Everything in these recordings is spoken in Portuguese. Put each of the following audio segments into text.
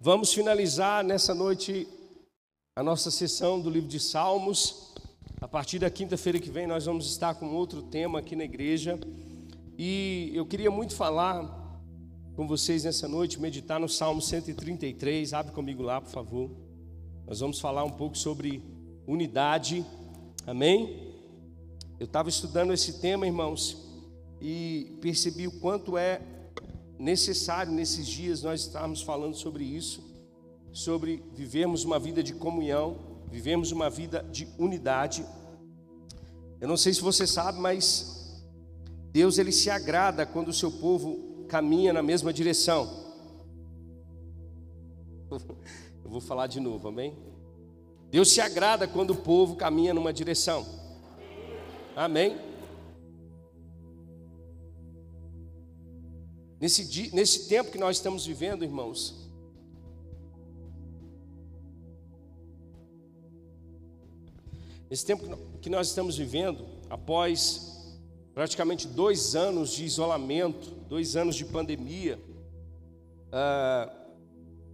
Vamos finalizar nessa noite a nossa sessão do livro de Salmos. A partir da quinta-feira que vem, nós vamos estar com outro tema aqui na igreja. E eu queria muito falar com vocês nessa noite, meditar no Salmo 133. Abre comigo lá, por favor. Nós vamos falar um pouco sobre unidade. Amém? Eu estava estudando esse tema, irmãos, e percebi o quanto é necessário nesses dias nós estarmos falando sobre isso, sobre vivermos uma vida de comunhão, vivemos uma vida de unidade. Eu não sei se você sabe, mas Deus ele se agrada quando o seu povo caminha na mesma direção. Eu vou falar de novo, amém? Deus se agrada quando o povo caminha numa direção. Amém? Nesse, nesse tempo que nós estamos vivendo, irmãos, nesse tempo que nós estamos vivendo, após praticamente dois anos de isolamento, dois anos de pandemia, ah,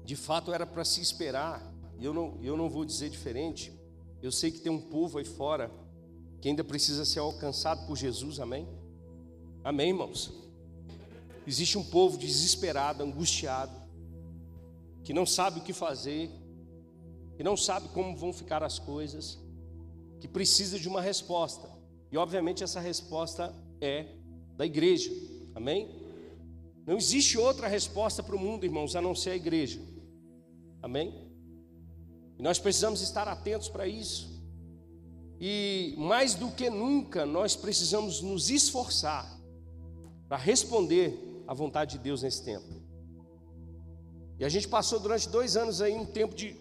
de fato era para se esperar, e eu não, eu não vou dizer diferente, eu sei que tem um povo aí fora que ainda precisa ser alcançado por Jesus, amém? Amém, irmãos? Existe um povo desesperado, angustiado, que não sabe o que fazer, que não sabe como vão ficar as coisas, que precisa de uma resposta. E obviamente essa resposta é da igreja. Amém? Não existe outra resposta para o mundo, irmãos, a não ser a igreja. Amém? E nós precisamos estar atentos para isso. E mais do que nunca, nós precisamos nos esforçar para responder a vontade de Deus nesse tempo. E a gente passou durante dois anos aí um tempo de,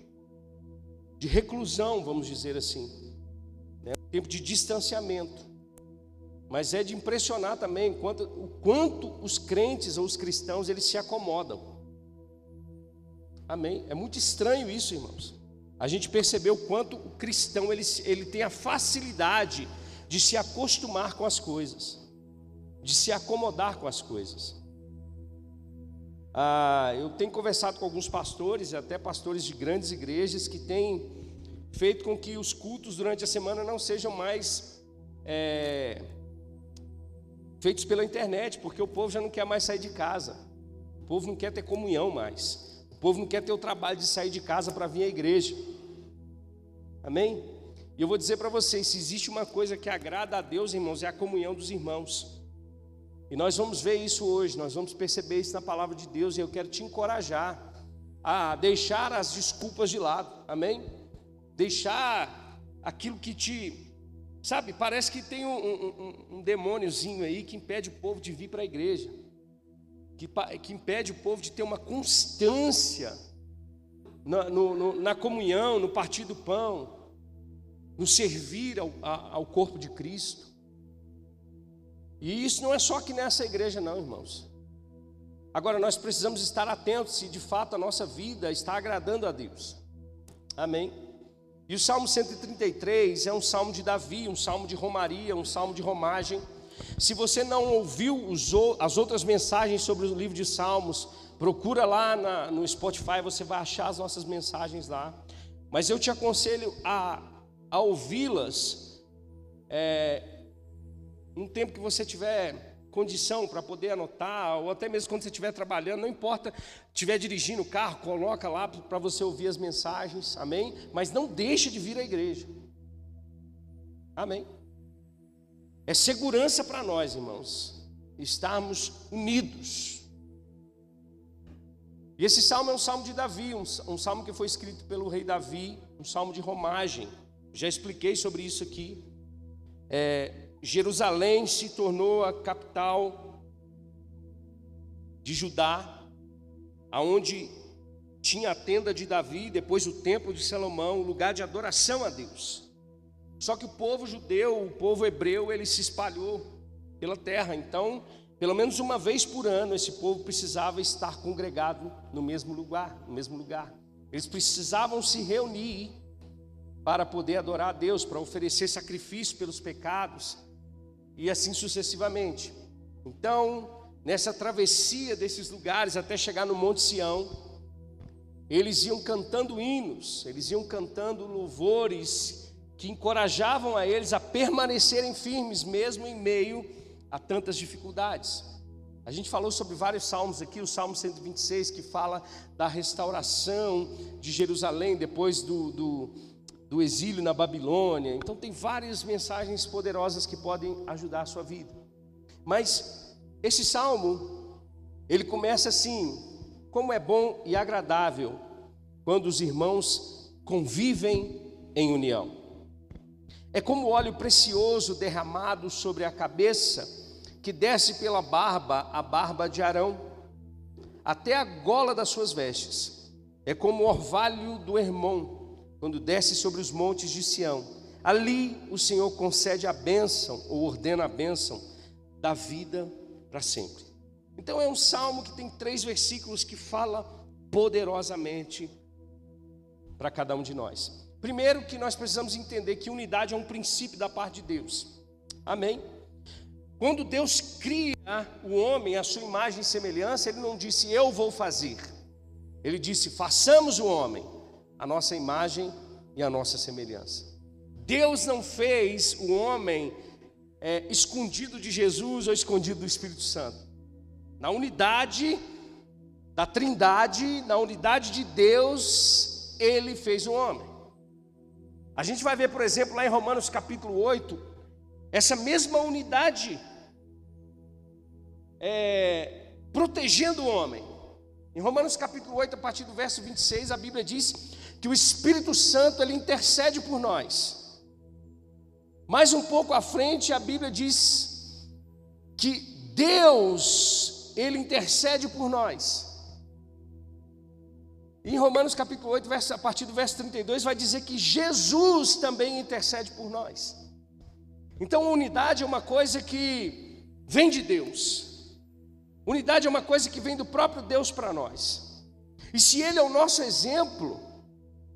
de reclusão, vamos dizer assim, né? um tempo de distanciamento. Mas é de impressionar também quanto, o quanto os crentes ou os cristãos eles se acomodam. Amém? É muito estranho isso, irmãos. A gente percebeu quanto o cristão ele, ele tem a facilidade de se acostumar com as coisas, de se acomodar com as coisas. Ah, eu tenho conversado com alguns pastores, até pastores de grandes igrejas, que têm feito com que os cultos durante a semana não sejam mais é, feitos pela internet, porque o povo já não quer mais sair de casa, o povo não quer ter comunhão mais, o povo não quer ter o trabalho de sair de casa para vir à igreja. Amém? E eu vou dizer para vocês: se existe uma coisa que agrada a Deus, irmãos, é a comunhão dos irmãos. E nós vamos ver isso hoje, nós vamos perceber isso na palavra de Deus, e eu quero te encorajar a deixar as desculpas de lado, amém? Deixar aquilo que te. Sabe, parece que tem um, um, um demôniozinho aí que impede o povo de vir para a igreja, que, que impede o povo de ter uma constância na, no, no, na comunhão, no partir do pão, no servir ao, ao corpo de Cristo. E isso não é só aqui nessa igreja, não, irmãos. Agora, nós precisamos estar atentos se de fato a nossa vida está agradando a Deus. Amém. E o Salmo 133 é um salmo de Davi, um salmo de romaria, um salmo de romagem. Se você não ouviu as outras mensagens sobre o livro de Salmos, procura lá na, no Spotify, você vai achar as nossas mensagens lá. Mas eu te aconselho a, a ouvi-las é, um tempo que você tiver condição para poder anotar, ou até mesmo quando você estiver trabalhando, não importa, estiver dirigindo o carro, coloca lá para você ouvir as mensagens, amém? Mas não deixe de vir à igreja, amém? É segurança para nós, irmãos, estarmos unidos. E esse salmo é um salmo de Davi, um, um salmo que foi escrito pelo rei Davi, um salmo de romagem. Já expliquei sobre isso aqui. É, Jerusalém se tornou a capital de Judá, aonde tinha a tenda de Davi, depois o templo de Salomão, o lugar de adoração a Deus. Só que o povo judeu, o povo hebreu, ele se espalhou pela terra. Então, pelo menos uma vez por ano, esse povo precisava estar congregado no mesmo lugar, no mesmo lugar. Eles precisavam se reunir para poder adorar a Deus, para oferecer sacrifício pelos pecados, e assim sucessivamente. Então, nessa travessia desses lugares até chegar no Monte Sião, eles iam cantando hinos, eles iam cantando louvores que encorajavam a eles a permanecerem firmes, mesmo em meio a tantas dificuldades. A gente falou sobre vários salmos aqui, o Salmo 126, que fala da restauração de Jerusalém depois do, do, do exílio na Babilônia. Então, tem várias mensagens poderosas que podem ajudar a sua vida. Mas esse salmo, ele começa assim: como é bom e agradável quando os irmãos convivem em união. É como óleo precioso derramado sobre a cabeça, que desce pela barba, a barba de Arão, até a gola das suas vestes. É como o orvalho do Hermon, quando desce sobre os montes de Sião. Ali o Senhor concede a bênção, ou ordena a bênção, da vida para sempre. Então é um salmo que tem três versículos que fala poderosamente para cada um de nós. Primeiro, que nós precisamos entender que unidade é um princípio da parte de Deus. Amém? Quando Deus cria o homem à sua imagem e semelhança, Ele não disse eu vou fazer. Ele disse façamos o homem a nossa imagem e a nossa semelhança. Deus não fez o homem é, escondido de Jesus ou escondido do Espírito Santo. Na unidade da Trindade, na unidade de Deus, ele fez o homem. A gente vai ver, por exemplo, lá em Romanos capítulo 8, essa mesma unidade é, protegendo o homem. Em Romanos capítulo 8, a partir do verso 26, a Bíblia diz que o Espírito Santo ele intercede por nós. Mais um pouco à frente, a Bíblia diz que Deus ele intercede por nós. Em Romanos capítulo 8, verso, a partir do verso 32, vai dizer que Jesus também intercede por nós. Então, unidade é uma coisa que vem de Deus. Unidade é uma coisa que vem do próprio Deus para nós. E se Ele é o nosso exemplo,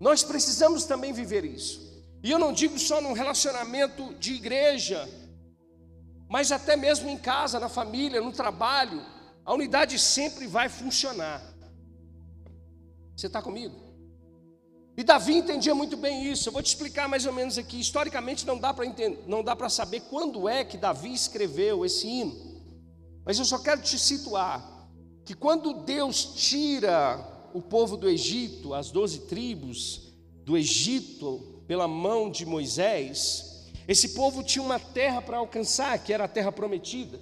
nós precisamos também viver isso. E eu não digo só num relacionamento de igreja, mas até mesmo em casa, na família, no trabalho, a unidade sempre vai funcionar. Você está comigo? E Davi entendia muito bem isso. Eu vou te explicar mais ou menos aqui. Historicamente não dá para não dá para saber quando é que Davi escreveu esse hino. Mas eu só quero te situar que quando Deus tira o povo do Egito, as doze tribos do Egito, pela mão de Moisés, esse povo tinha uma terra para alcançar, que era a terra prometida.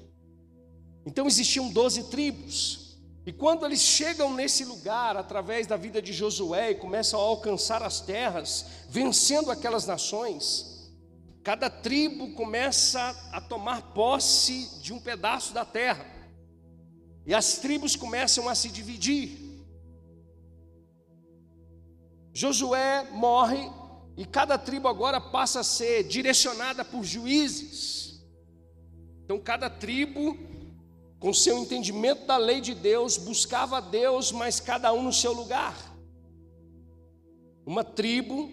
Então existiam doze tribos. E quando eles chegam nesse lugar, através da vida de Josué, e começam a alcançar as terras, vencendo aquelas nações, cada tribo começa a tomar posse de um pedaço da terra. E as tribos começam a se dividir. Josué morre e cada tribo agora passa a ser direcionada por juízes. Então cada tribo com seu entendimento da lei de Deus, buscava a Deus, mas cada um no seu lugar. Uma tribo,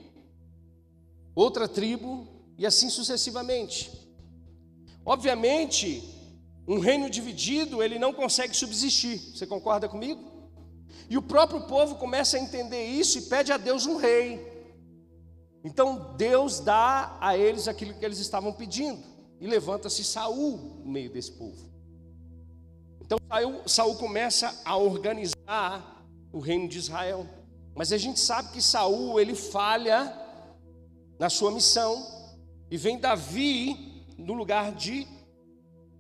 outra tribo, e assim sucessivamente. Obviamente, um reino dividido, ele não consegue subsistir. Você concorda comigo? E o próprio povo começa a entender isso e pede a Deus um rei. Então Deus dá a eles aquilo que eles estavam pedindo. E levanta-se Saul no meio desse povo. Então Saul, Saul começa a organizar o reino de Israel. Mas a gente sabe que Saul ele falha na sua missão e vem Davi no lugar de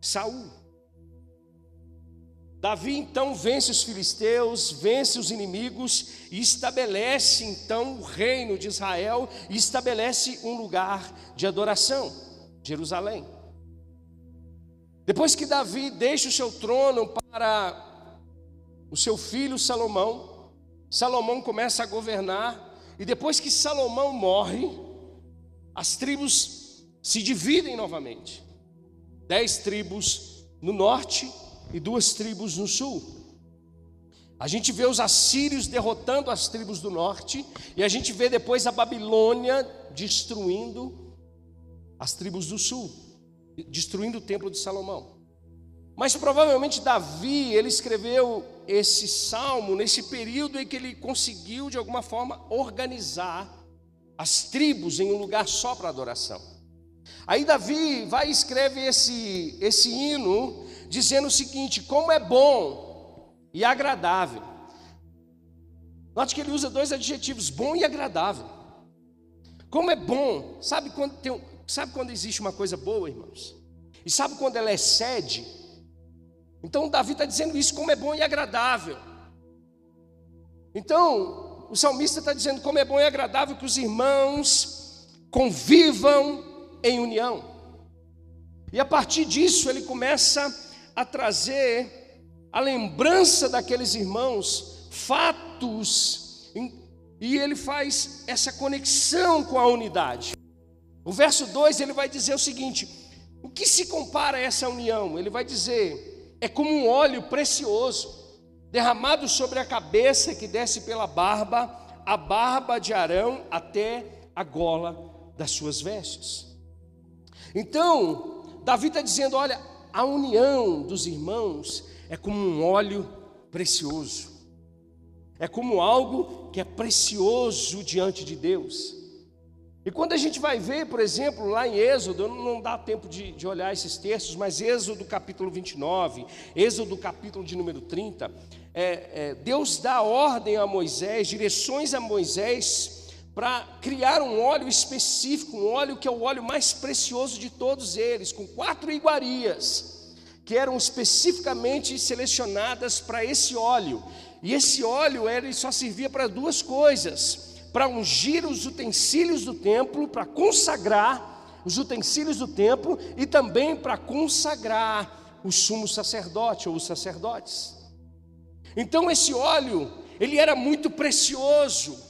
Saul. Davi então vence os filisteus, vence os inimigos e estabelece então o reino de Israel e estabelece um lugar de adoração, Jerusalém. Depois que Davi deixa o seu trono para o seu filho Salomão, Salomão começa a governar, e depois que Salomão morre, as tribos se dividem novamente. Dez tribos no norte e duas tribos no sul. A gente vê os assírios derrotando as tribos do norte, e a gente vê depois a Babilônia destruindo as tribos do sul destruindo o templo de Salomão. Mas provavelmente Davi, ele escreveu esse salmo nesse período em que ele conseguiu de alguma forma organizar as tribos em um lugar só para adoração. Aí Davi vai e escreve esse esse hino dizendo o seguinte: como é bom e agradável. Note que ele usa dois adjetivos, bom e agradável. Como é bom, sabe quando, tem, sabe quando existe uma coisa boa, irmãos? E sabe quando ela excede? Então Davi está dizendo isso, como é bom e agradável. Então, o salmista está dizendo como é bom e agradável que os irmãos convivam em união. E a partir disso ele começa a trazer a lembrança daqueles irmãos, fatos, e ele faz essa conexão com a unidade. O verso 2 ele vai dizer o seguinte: o que se compara a essa união? Ele vai dizer: é como um óleo precioso derramado sobre a cabeça que desce pela barba, a barba de Arão até a gola das suas vestes. Então, Davi está dizendo: olha, a união dos irmãos é como um óleo precioso, é como algo que é precioso diante de Deus. E quando a gente vai ver, por exemplo, lá em Êxodo, não dá tempo de, de olhar esses textos, mas Êxodo capítulo 29, Êxodo capítulo de número 30, é, é, Deus dá ordem a Moisés, direções a Moisés para criar um óleo específico, um óleo que é o óleo mais precioso de todos eles, com quatro iguarias, que eram especificamente selecionadas para esse óleo. E esse óleo ele só servia para duas coisas: para ungir os utensílios do templo, para consagrar os utensílios do templo e também para consagrar o sumo sacerdote ou os sacerdotes. Então esse óleo, ele era muito precioso.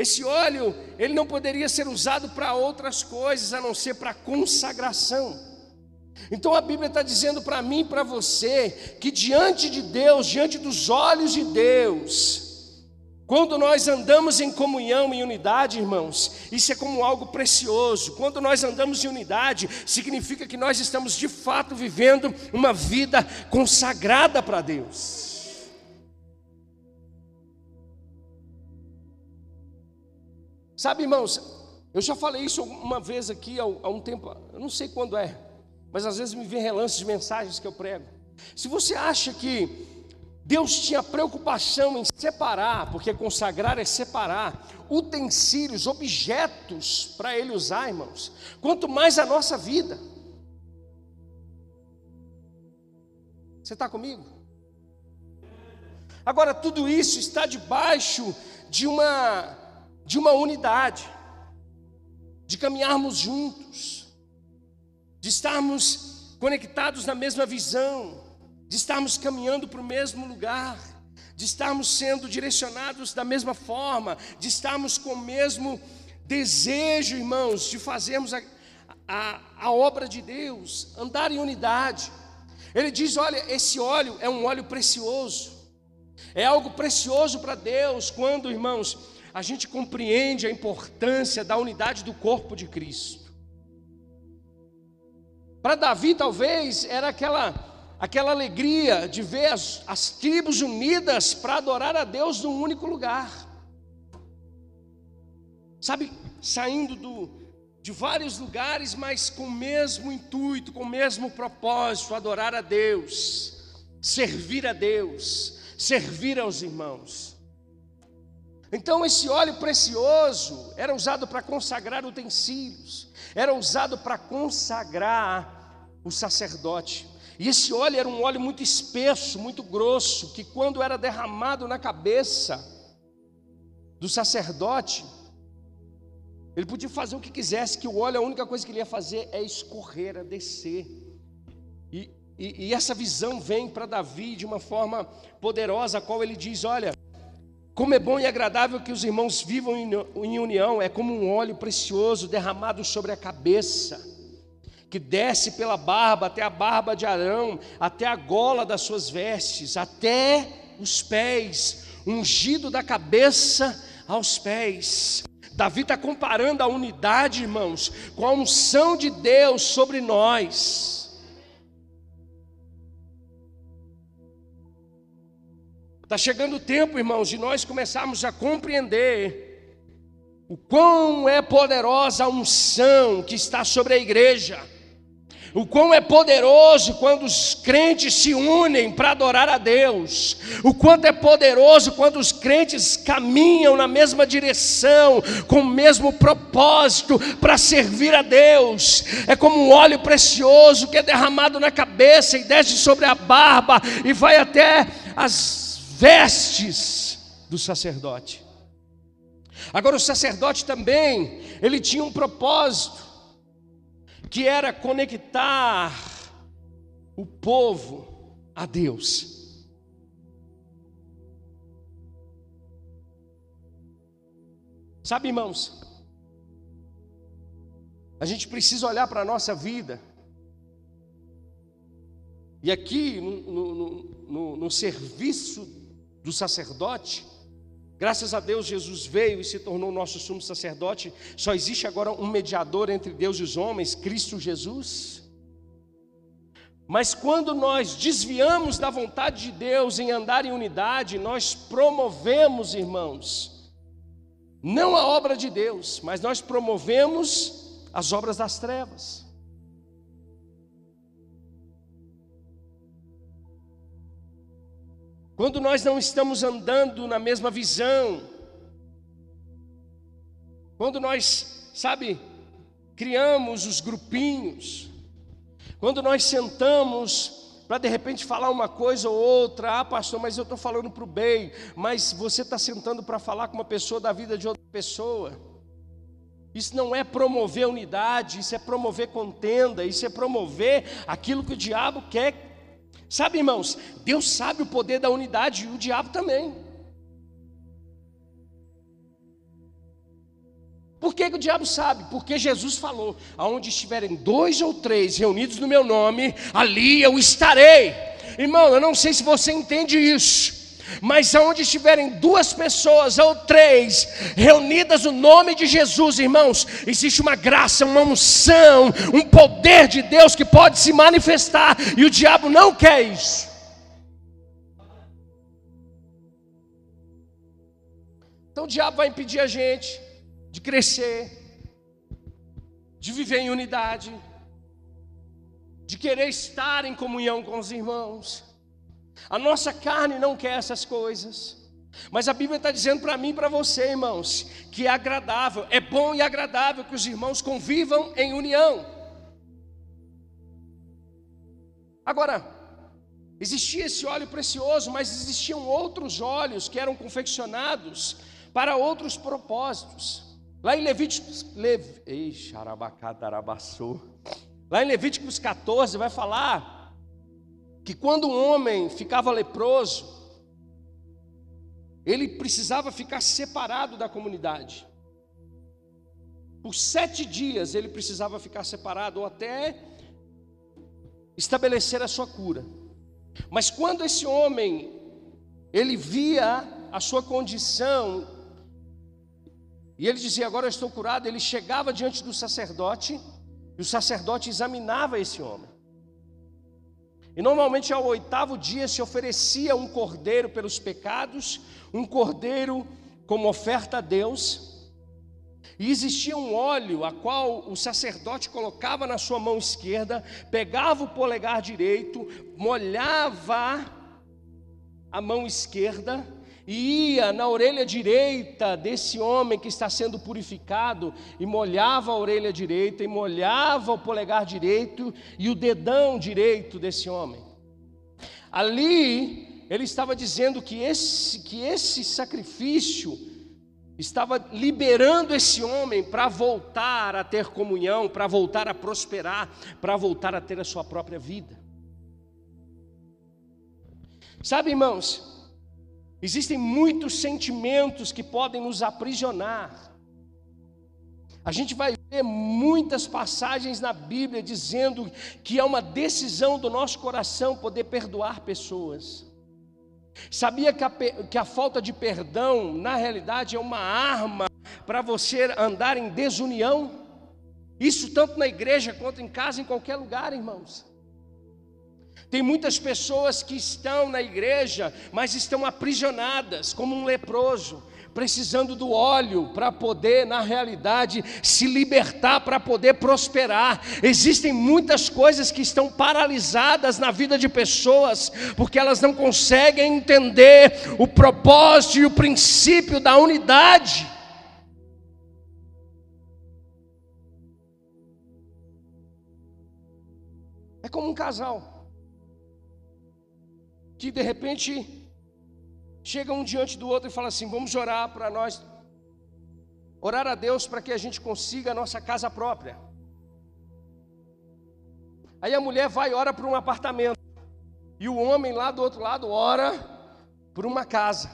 Esse óleo, ele não poderia ser usado para outras coisas a não ser para consagração. Então a Bíblia está dizendo para mim e para você que diante de Deus, diante dos olhos de Deus, quando nós andamos em comunhão, em unidade, irmãos, isso é como algo precioso. Quando nós andamos em unidade, significa que nós estamos de fato vivendo uma vida consagrada para Deus. Sabe, irmãos, eu já falei isso uma vez aqui há, um tempo, eu não sei quando é, mas às vezes me vem relances de mensagens que eu prego. Se você acha que Deus tinha preocupação em separar, porque consagrar é separar, utensílios, objetos para Ele usar, irmãos, quanto mais a nossa vida. Você está comigo? Agora, tudo isso está debaixo de uma de uma unidade, de caminharmos juntos, de estarmos conectados na mesma visão, de estarmos caminhando para o mesmo lugar, de estarmos sendo direcionados da mesma forma, de estarmos com o mesmo desejo, irmãos, de fazermos a, a, a obra de Deus, andar em unidade. Ele diz: olha, esse óleo é um óleo precioso, é algo precioso para Deus, quando, irmãos, a gente compreende a importância da unidade do corpo de Cristo. Para Davi, talvez, era aquela, aquela alegria de ver as, as tribos unidas para adorar a Deus num único lugar. Sabe, saindo do, de vários lugares, mas com o mesmo intuito, com o mesmo propósito: adorar a Deus, servir a Deus, servir aos irmãos. Então, esse óleo precioso era usado para consagrar utensílios, era usado para consagrar o sacerdote. E esse óleo era um óleo muito espesso, muito grosso, que quando era derramado na cabeça do sacerdote, ele podia fazer o que quisesse, que o óleo, a única coisa que ele ia fazer é escorrer, é descer. E, e, e essa visão vem para Davi de uma forma poderosa, a qual ele diz: Olha, como é bom e agradável que os irmãos vivam em união, é como um óleo precioso derramado sobre a cabeça, que desce pela barba até a barba de Arão, até a gola das suas vestes, até os pés, ungido da cabeça aos pés. Davi está comparando a unidade, irmãos, com a unção de Deus sobre nós. Está chegando o tempo, irmãos, de nós começarmos a compreender o quão é poderosa a unção que está sobre a igreja o quão é poderoso quando os crentes se unem para adorar a Deus, o quanto é poderoso quando os crentes caminham na mesma direção, com o mesmo propósito para servir a Deus. É como um óleo precioso que é derramado na cabeça e desce sobre a barba e vai até as vestes do sacerdote. Agora o sacerdote também, ele tinha um propósito que era conectar o povo a Deus. Sabe, irmãos, a gente precisa olhar para a nossa vida, e aqui no, no, no, no serviço do sacerdote, Graças a Deus, Jesus veio e se tornou nosso sumo sacerdote. Só existe agora um mediador entre Deus e os homens, Cristo Jesus. Mas quando nós desviamos da vontade de Deus em andar em unidade, nós promovemos, irmãos, não a obra de Deus, mas nós promovemos as obras das trevas. Quando nós não estamos andando na mesma visão, quando nós, sabe, criamos os grupinhos, quando nós sentamos para de repente falar uma coisa ou outra, ah, pastor, mas eu estou falando para o bem, mas você está sentando para falar com uma pessoa da vida de outra pessoa. Isso não é promover unidade, isso é promover contenda, isso é promover aquilo que o diabo quer Sabe, irmãos, Deus sabe o poder da unidade e o diabo também. Por que, que, o diabo sabe? Porque Jesus falou: aonde estiverem dois ou três reunidos no meu nome, ali eu estarei. Irmão, eu não sei se você entende isso. Mas aonde estiverem duas pessoas ou três reunidas no nome de Jesus, irmãos, existe uma graça, uma unção, um poder de Deus que pode se manifestar, e o diabo não quer isso. Então o diabo vai impedir a gente de crescer, de viver em unidade, de querer estar em comunhão com os irmãos. A nossa carne não quer essas coisas. Mas a Bíblia está dizendo para mim e para você, irmãos, que é agradável, é bom e agradável que os irmãos convivam em união. Agora, existia esse óleo precioso, mas existiam outros óleos que eram confeccionados para outros propósitos. Lá em Levíticos, Lev... Ei, Lá em Levíticos 14 vai falar que quando um homem ficava leproso, ele precisava ficar separado da comunidade. Por sete dias ele precisava ficar separado ou até estabelecer a sua cura. Mas quando esse homem ele via a sua condição e ele dizia agora eu estou curado, ele chegava diante do sacerdote e o sacerdote examinava esse homem. E normalmente ao oitavo dia se oferecia um cordeiro pelos pecados, um cordeiro como oferta a Deus. E existia um óleo a qual o sacerdote colocava na sua mão esquerda, pegava o polegar direito, molhava a mão esquerda e ia na orelha direita desse homem que está sendo purificado e molhava a orelha direita e molhava o polegar direito e o dedão direito desse homem. Ali ele estava dizendo que esse que esse sacrifício estava liberando esse homem para voltar a ter comunhão, para voltar a prosperar, para voltar a ter a sua própria vida. Sabe, irmãos, Existem muitos sentimentos que podem nos aprisionar. A gente vai ver muitas passagens na Bíblia dizendo que é uma decisão do nosso coração poder perdoar pessoas. Sabia que a, que a falta de perdão, na realidade, é uma arma para você andar em desunião? Isso tanto na igreja quanto em casa, em qualquer lugar, irmãos. Tem muitas pessoas que estão na igreja, mas estão aprisionadas, como um leproso, precisando do óleo para poder, na realidade, se libertar, para poder prosperar. Existem muitas coisas que estão paralisadas na vida de pessoas, porque elas não conseguem entender o propósito e o princípio da unidade. É como um casal que de repente chega um diante do outro e fala assim: vamos orar para nós, orar a Deus para que a gente consiga a nossa casa própria. Aí a mulher vai e ora por um apartamento, e o homem lá do outro lado ora por uma casa.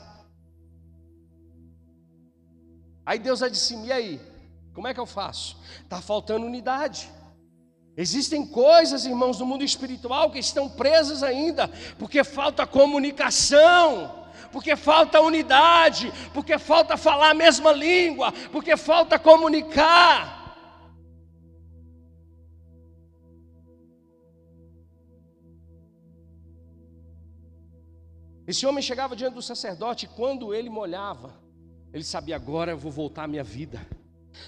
Aí Deus vai dizer: e aí? Como é que eu faço? Está faltando unidade. Existem coisas, irmãos, no mundo espiritual que estão presas ainda, porque falta comunicação porque falta unidade, porque falta falar a mesma língua, porque falta comunicar. Esse homem chegava diante do sacerdote e quando ele molhava, ele sabia: agora eu vou voltar à minha vida.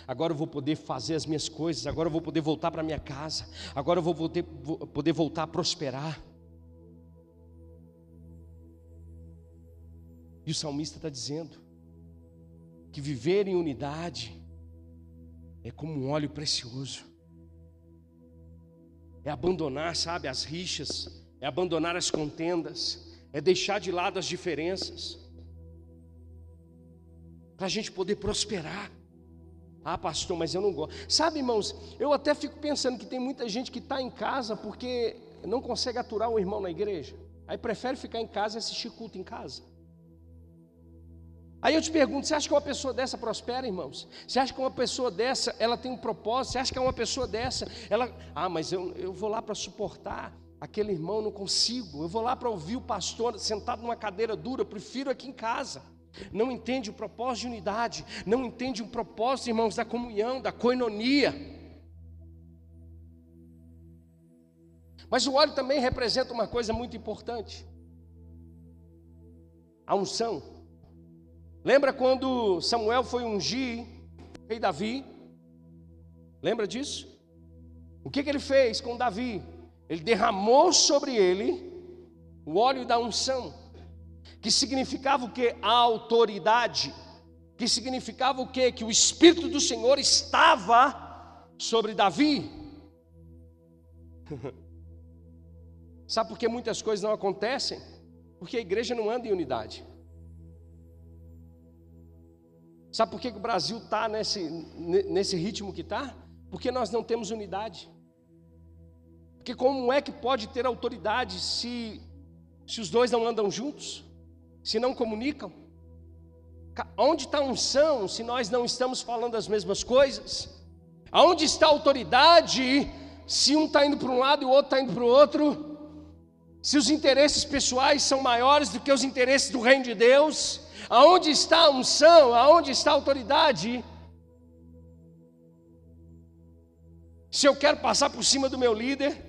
Agora eu vou poder fazer as minhas coisas, agora eu vou poder voltar para minha casa, agora eu vou poder, vou poder voltar a prosperar. E o salmista está dizendo que viver em unidade é como um óleo precioso. É abandonar, sabe, as rixas, é abandonar as contendas, é deixar de lado as diferenças, para a gente poder prosperar. Ah, pastor, mas eu não gosto. Sabe, irmãos, eu até fico pensando que tem muita gente que está em casa porque não consegue aturar o irmão na igreja. Aí prefere ficar em casa e assistir culto em casa. Aí eu te pergunto, você acha que uma pessoa dessa prospera, irmãos? Você acha que uma pessoa dessa, ela tem um propósito? Você acha que é uma pessoa dessa, ela, ah, mas eu, eu vou lá para suportar aquele irmão, não consigo. Eu vou lá para ouvir o pastor sentado numa cadeira dura, prefiro aqui em casa. Não entende o propósito de unidade, não entende o propósito, irmãos, da comunhão, da coinonia. Mas o óleo também representa uma coisa muito importante: a unção. Lembra quando Samuel foi ungir o rei Davi? Lembra disso? O que, que ele fez com Davi? Ele derramou sobre ele o óleo da unção, que significava o que? A autoridade, que significava o que? Que o Espírito do Senhor estava sobre Davi. Sabe por que muitas coisas não acontecem? Porque a igreja não anda em unidade. Sabe por que o Brasil está nesse, nesse ritmo que está? Porque nós não temos unidade. Porque como é que pode ter autoridade se, se os dois não andam juntos? Se não comunicam? Onde está a unção se nós não estamos falando as mesmas coisas? Aonde está a autoridade se um está indo para um lado e o outro está indo para o outro? Se os interesses pessoais são maiores do que os interesses do reino de Deus? Aonde está a unção? Aonde está a autoridade? Se eu quero passar por cima do meu líder,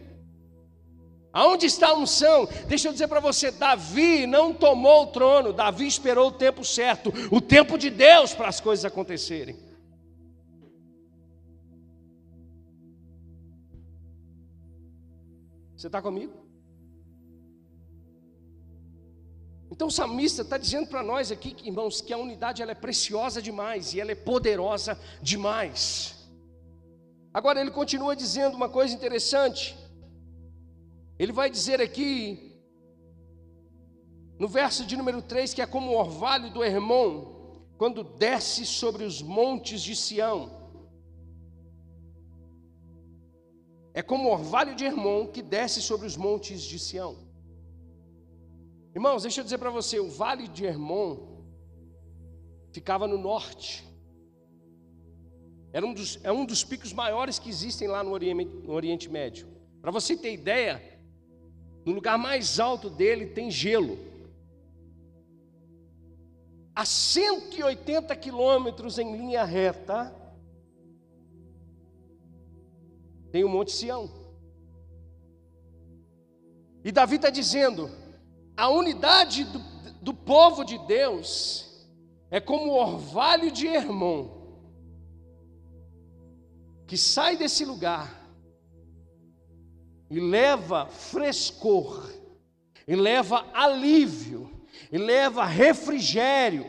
aonde está a unção? Deixa eu dizer para você: Davi não tomou o trono, Davi esperou o tempo certo, o tempo de Deus para as coisas acontecerem. Você está comigo? Então o salmista está dizendo para nós aqui, irmãos, que a unidade ela é preciosa demais e ela é poderosa demais. Agora ele continua dizendo uma coisa interessante. Ele vai dizer aqui, no verso de número 3, que é como o orvalho do Hermon, quando desce sobre os montes de Sião. É como o orvalho de Hermon que desce sobre os montes de Sião. Irmãos, deixa eu dizer para você, o Vale de Hermon ficava no norte. Era um dos, é um dos picos maiores que existem lá no Oriente, no Oriente Médio. Para você ter ideia, no lugar mais alto dele tem gelo. A 180 quilômetros em linha reta, tem o Monte Sião. E Davi está dizendo: a unidade do, do povo de Deus é como o orvalho de Hermon, que sai desse lugar e leva frescor, e leva alívio, e leva refrigério,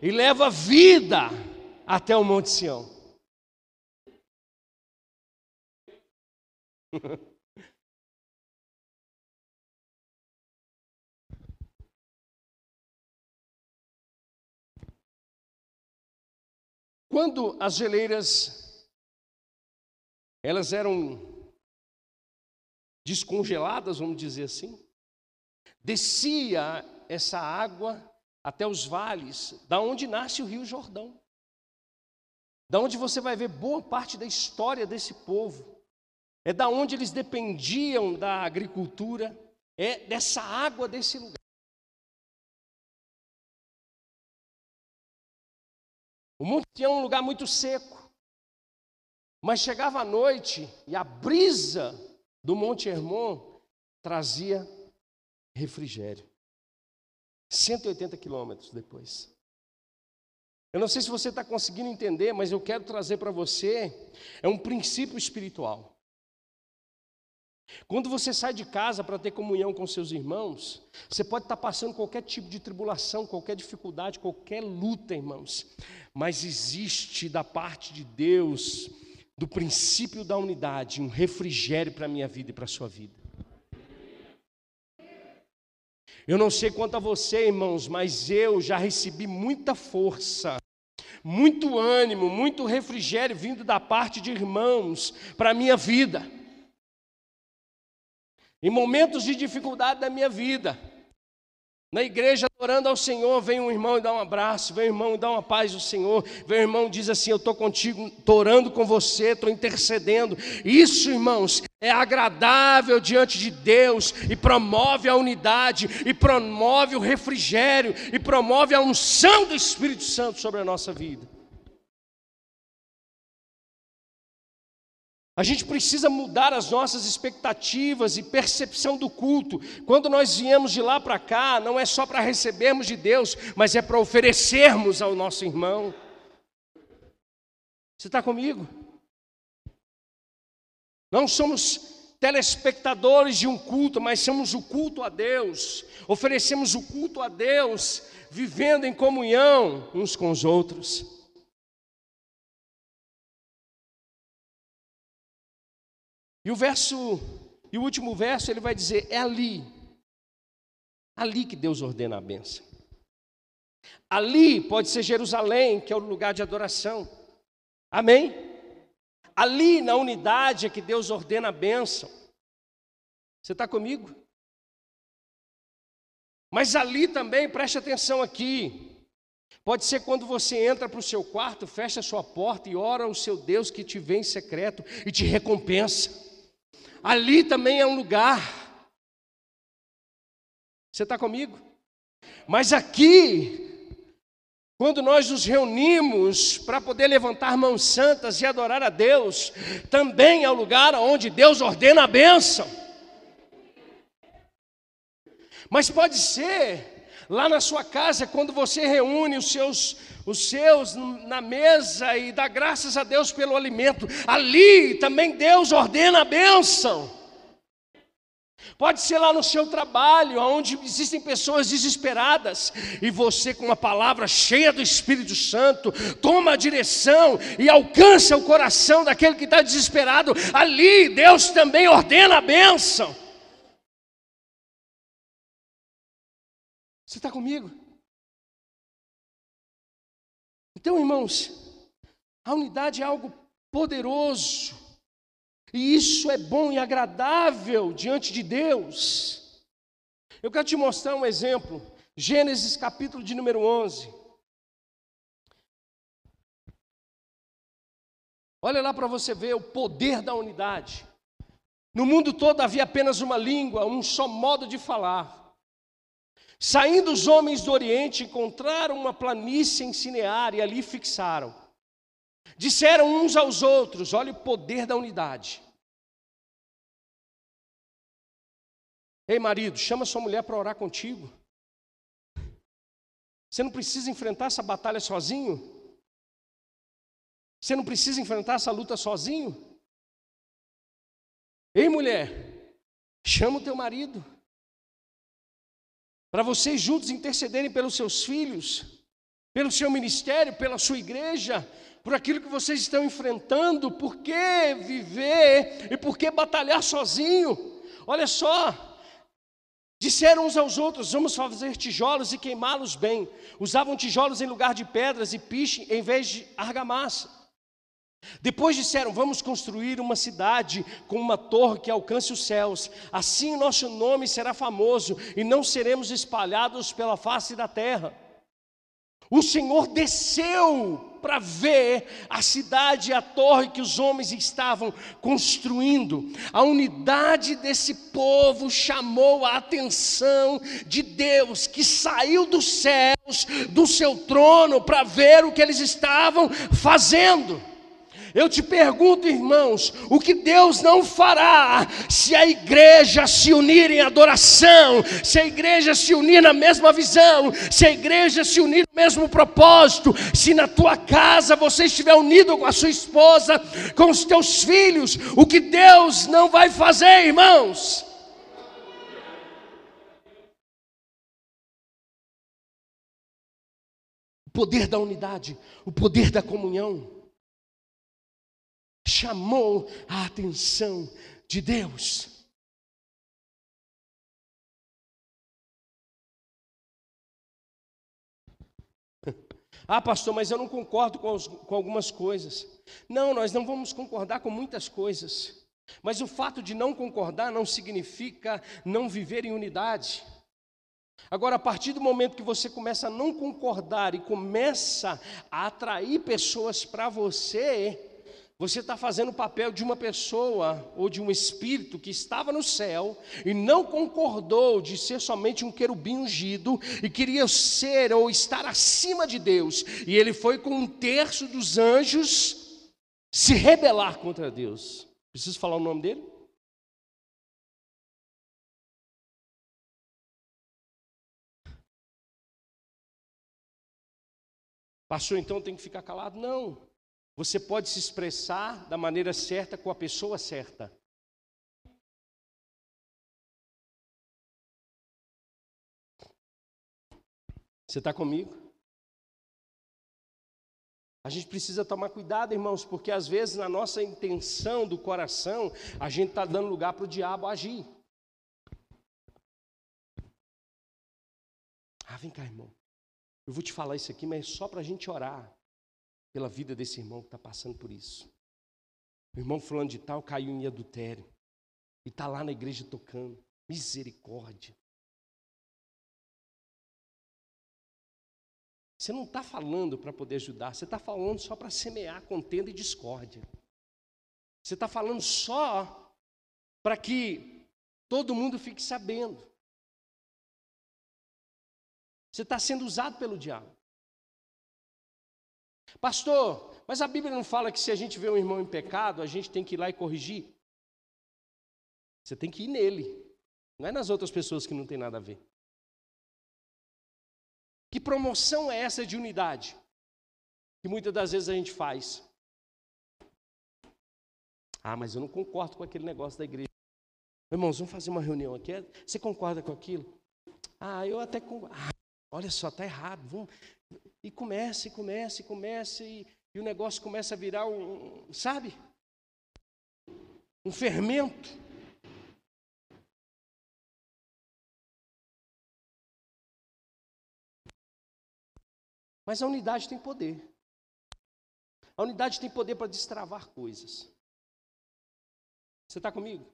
e leva vida até o Monte Sião. Quando as geleiras elas eram descongeladas, vamos dizer assim, descia essa água até os vales, da onde nasce o Rio Jordão. Da onde você vai ver boa parte da história desse povo. É da onde eles dependiam da agricultura, é dessa água desse lugar. O Monte Sião é um lugar muito seco. Mas chegava a noite e a brisa do Monte Hermon trazia refrigério. 180 quilômetros depois. Eu não sei se você está conseguindo entender, mas eu quero trazer para você é um princípio espiritual. Quando você sai de casa para ter comunhão com seus irmãos, você pode estar passando qualquer tipo de tribulação, qualquer dificuldade, qualquer luta, irmãos, mas existe da parte de Deus, do princípio da unidade, um refrigério para a minha vida e para a sua vida. Eu não sei quanto a você, irmãos, mas eu já recebi muita força, muito ânimo, muito refrigério vindo da parte de irmãos para a minha vida. Em momentos de dificuldade da minha vida, na igreja, orando ao Senhor, vem um irmão e dá um abraço, vem um irmão e dá uma paz do Senhor, vem um irmão e diz assim: Eu estou contigo, estou orando com você, estou intercedendo. Isso, irmãos, é agradável diante de Deus e promove a unidade, e promove o refrigério, e promove a unção do Espírito Santo sobre a nossa vida. A gente precisa mudar as nossas expectativas e percepção do culto. Quando nós viemos de lá para cá, não é só para recebermos de Deus, mas é para oferecermos ao nosso irmão. Você está comigo? Não somos telespectadores de um culto, mas somos o culto a Deus. Oferecemos o culto a Deus, vivendo em comunhão uns com os outros. E o verso, e o último verso, ele vai dizer: é ali, ali que Deus ordena a bênção. Ali pode ser Jerusalém, que é o lugar de adoração. Amém? Ali na unidade é que Deus ordena a bênção. Você está comigo? Mas ali também, preste atenção aqui. Pode ser quando você entra para o seu quarto, fecha a sua porta e ora ao seu Deus que te vê em secreto e te recompensa ali também é um lugar. Você está comigo? Mas aqui, quando nós nos reunimos para poder levantar mãos santas e adorar a Deus, também é o lugar onde Deus ordena a bênção. Mas pode ser lá na sua casa, quando você reúne os seus os seus na mesa e dá graças a Deus pelo alimento. Ali também Deus ordena a bênção. Pode ser lá no seu trabalho, onde existem pessoas desesperadas, e você, com uma palavra cheia do Espírito Santo, toma a direção e alcança o coração daquele que está desesperado. Ali, Deus também ordena a bênção. Você está comigo? Então, irmãos, a unidade é algo poderoso, e isso é bom e agradável diante de Deus. Eu quero te mostrar um exemplo, Gênesis capítulo de número 11. Olha lá para você ver o poder da unidade. No mundo todo havia apenas uma língua, um só modo de falar. Saindo os homens do Oriente, encontraram uma planície em Cinear e ali fixaram. Disseram uns aos outros: olha o poder da unidade. Ei, marido, chama sua mulher para orar contigo. Você não precisa enfrentar essa batalha sozinho. Você não precisa enfrentar essa luta sozinho. Ei, mulher, chama o teu marido. Para vocês juntos intercederem pelos seus filhos, pelo seu ministério, pela sua igreja, por aquilo que vocês estão enfrentando, por que viver e por que batalhar sozinho? Olha só, disseram uns aos outros: vamos fazer tijolos e queimá-los bem. Usavam tijolos em lugar de pedras e piche em vez de argamassa. Depois disseram: Vamos construir uma cidade com uma torre que alcance os céus, assim nosso nome será famoso e não seremos espalhados pela face da terra. O Senhor desceu para ver a cidade e a torre que os homens estavam construindo. A unidade desse povo chamou a atenção de Deus, que saiu dos céus, do seu trono, para ver o que eles estavam fazendo. Eu te pergunto, irmãos, o que Deus não fará se a igreja se unir em adoração, se a igreja se unir na mesma visão, se a igreja se unir no mesmo propósito, se na tua casa você estiver unido com a sua esposa, com os teus filhos, o que Deus não vai fazer, irmãos? O poder da unidade, o poder da comunhão chamou a atenção de Deus. Ah, pastor, mas eu não concordo com, os, com, algumas coisas. Não, nós não vamos concordar com muitas coisas. Mas o fato de não concordar não significa não viver em unidade. Agora, a partir do momento que você começa a não concordar e começa a atrair pessoas para você, você está fazendo o papel de uma pessoa ou de um espírito que estava no céu e não concordou de ser somente um querubim ungido e queria ser ou estar acima de Deus. E ele foi com um terço dos anjos se rebelar contra Deus. Preciso falar o nome dele? Pastor, então tem que ficar calado? Não. Você pode se expressar da maneira certa com a pessoa certa. Você está comigo? A gente precisa tomar cuidado, irmãos, porque às vezes na nossa intenção do coração, a gente está dando lugar para o diabo agir. Ah, vem cá, irmão. Eu vou te falar isso aqui, mas é só para a gente orar pela vida desse irmão que está passando por isso. O irmão fulano de tal caiu em adultério e está lá na igreja tocando. Misericórdia. Você não está falando para poder ajudar, você está falando só para semear contenda e discórdia. Você está falando só para que todo mundo fique sabendo. Você está sendo usado pelo diabo. Pastor, mas a Bíblia não fala que se a gente vê um irmão em pecado, a gente tem que ir lá e corrigir? Você tem que ir nele, não é nas outras pessoas que não tem nada a ver. Que promoção é essa de unidade? Que muitas das vezes a gente faz. Ah, mas eu não concordo com aquele negócio da igreja. Irmãos, vamos fazer uma reunião aqui. Você concorda com aquilo? Ah, eu até. Ah, olha só, está errado. Vamos, e começa, e começa, e começa, e, e o negócio começa a virar um, sabe? Um fermento. Mas a unidade tem poder. A unidade tem poder para destravar coisas. Você está comigo?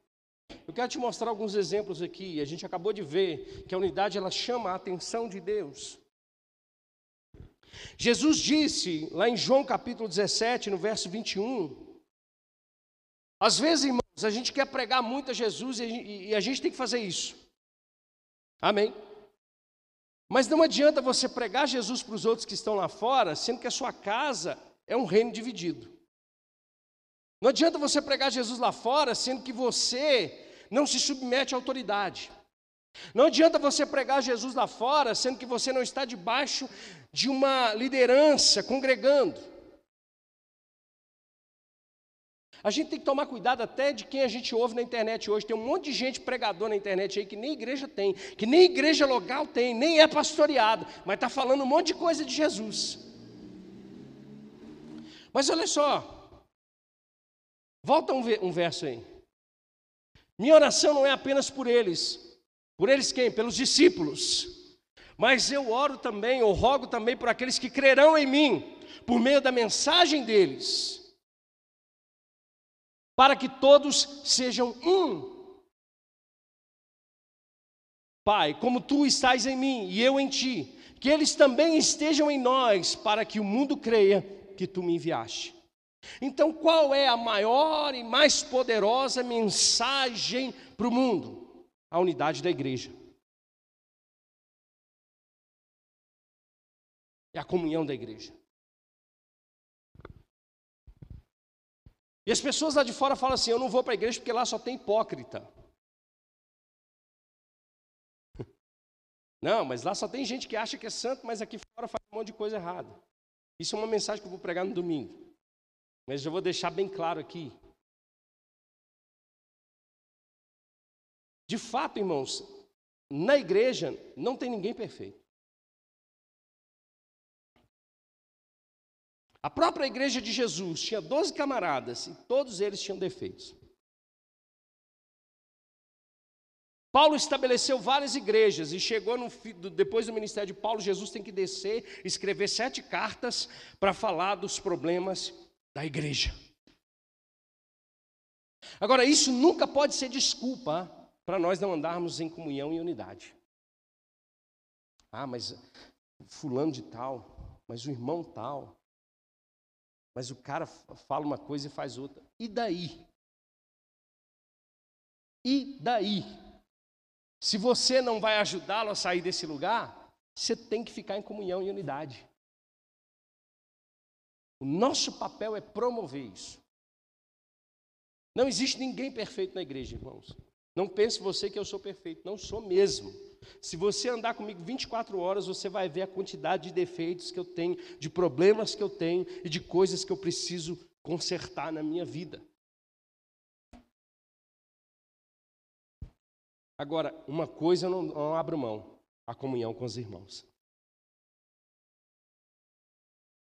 Eu quero te mostrar alguns exemplos aqui. A gente acabou de ver que a unidade ela chama a atenção de Deus. Jesus disse, lá em João capítulo 17, no verso 21, às vezes, irmãos, a gente quer pregar muito a Jesus e a gente tem que fazer isso. Amém? Mas não adianta você pregar Jesus para os outros que estão lá fora, sendo que a sua casa é um reino dividido. Não adianta você pregar Jesus lá fora, sendo que você não se submete à autoridade. Não adianta você pregar Jesus lá fora, sendo que você não está debaixo de uma liderança congregando. A gente tem que tomar cuidado até de quem a gente ouve na internet hoje. Tem um monte de gente pregador na internet aí que nem igreja tem, que nem igreja local tem, nem é pastoreado, mas está falando um monte de coisa de Jesus. Mas olha só, volta um, um verso aí. Minha oração não é apenas por eles, por eles quem? Pelos discípulos. Mas eu oro também, ou rogo também por aqueles que crerão em mim, por meio da mensagem deles para que todos sejam um. Pai, como tu estás em mim e eu em ti, que eles também estejam em nós, para que o mundo creia que tu me enviaste. Então, qual é a maior e mais poderosa mensagem para o mundo? A unidade da igreja. É a comunhão da igreja. E as pessoas lá de fora falam assim: eu não vou para a igreja porque lá só tem hipócrita. Não, mas lá só tem gente que acha que é santo, mas aqui fora faz um monte de coisa errada. Isso é uma mensagem que eu vou pregar no domingo. Mas eu vou deixar bem claro aqui. De fato, irmãos, na igreja não tem ninguém perfeito. A própria igreja de Jesus tinha 12 camaradas e todos eles tinham defeitos. Paulo estabeleceu várias igrejas e chegou no, depois do ministério de Paulo, Jesus tem que descer, escrever sete cartas para falar dos problemas da igreja. Agora, isso nunca pode ser desculpa para nós não andarmos em comunhão e unidade. Ah, mas fulano de tal, mas o irmão tal, mas o cara fala uma coisa e faz outra. E daí? E daí? Se você não vai ajudá-lo a sair desse lugar, você tem que ficar em comunhão e unidade. O nosso papel é promover isso. Não existe ninguém perfeito na igreja, irmãos. Não pense você que eu sou perfeito. Não sou mesmo. Se você andar comigo 24 horas, você vai ver a quantidade de defeitos que eu tenho, de problemas que eu tenho e de coisas que eu preciso consertar na minha vida. Agora, uma coisa eu não, não abro mão: a comunhão com os irmãos.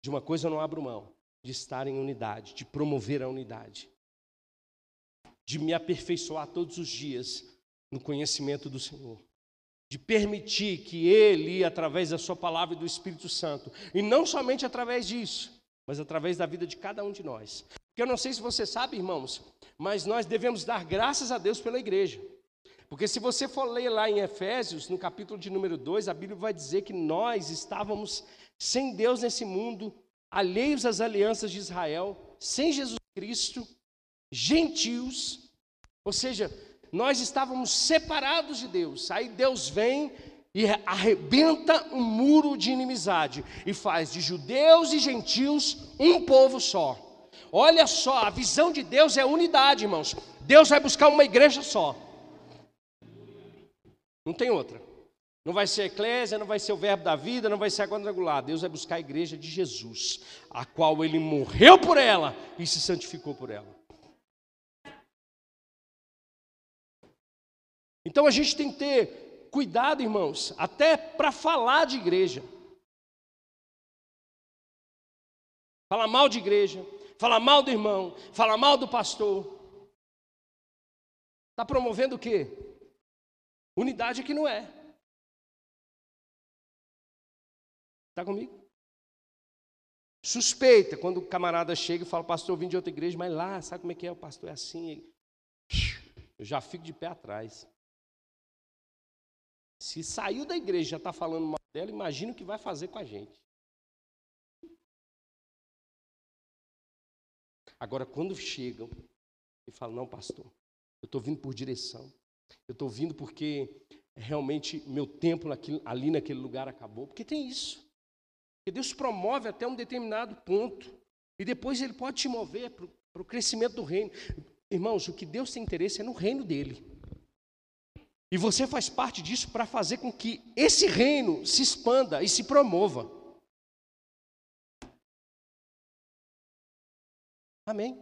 De uma coisa eu não abro mão: de estar em unidade, de promover a unidade, de me aperfeiçoar todos os dias no conhecimento do Senhor de permitir que Ele, através da Sua palavra e do Espírito Santo, e não somente através disso, mas através da vida de cada um de nós. Porque eu não sei se você sabe, irmãos, mas nós devemos dar graças a Deus pela igreja. Porque se você for ler lá em Efésios, no capítulo de número 2, a Bíblia vai dizer que nós estávamos sem Deus nesse mundo, alheios às alianças de Israel, sem Jesus Cristo, gentios, ou seja, nós estávamos separados de Deus. Aí Deus vem e arrebenta um muro de inimizade e faz de judeus e gentios um povo só. Olha só, a visão de Deus é unidade, irmãos. Deus vai buscar uma igreja só. Não tem outra. Não vai ser a eclésia, não vai ser o verbo da vida, não vai ser a quadrangular. Deus vai buscar a igreja de Jesus, a qual ele morreu por ela e se santificou por ela. Então a gente tem que ter cuidado, irmãos, até para falar de igreja. Falar mal de igreja, falar mal do irmão, falar mal do pastor. Está promovendo o quê? Unidade que não é. Está comigo? Suspeita quando o camarada chega e fala, pastor, eu vim de outra igreja, mas lá, sabe como é que é? O pastor é assim. Eu já fico de pé atrás. Se saiu da igreja e já está falando mal dela, imagina o que vai fazer com a gente. Agora, quando chegam e falam, não, pastor, eu estou vindo por direção, eu estou vindo porque realmente meu tempo ali naquele lugar acabou, porque tem isso. Porque Deus promove até um determinado ponto, e depois Ele pode te mover para o crescimento do reino. Irmãos, o que Deus tem interesse é no reino dele. E você faz parte disso para fazer com que esse reino se expanda e se promova. Amém?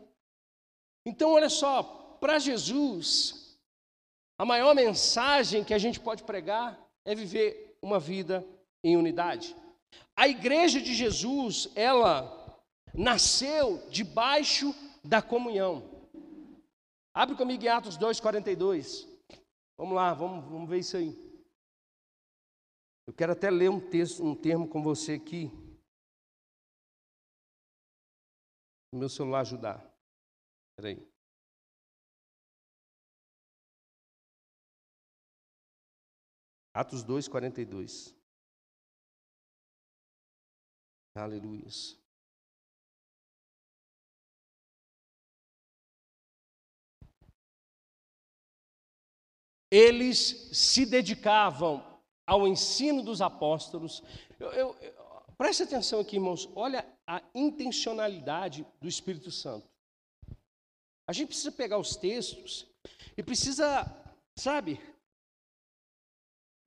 Então, olha só, para Jesus, a maior mensagem que a gente pode pregar é viver uma vida em unidade. A igreja de Jesus, ela nasceu debaixo da comunhão. Abre comigo em Atos 2,42. Vamos lá, vamos, vamos ver isso aí. Eu quero até ler um texto, um termo com você aqui. O meu celular ajudar. Espera aí. Atos 2, 42. Aleluia. Eles se dedicavam ao ensino dos apóstolos. Eu, eu, eu, preste atenção aqui, irmãos. Olha a intencionalidade do Espírito Santo. A gente precisa pegar os textos e precisa, sabe,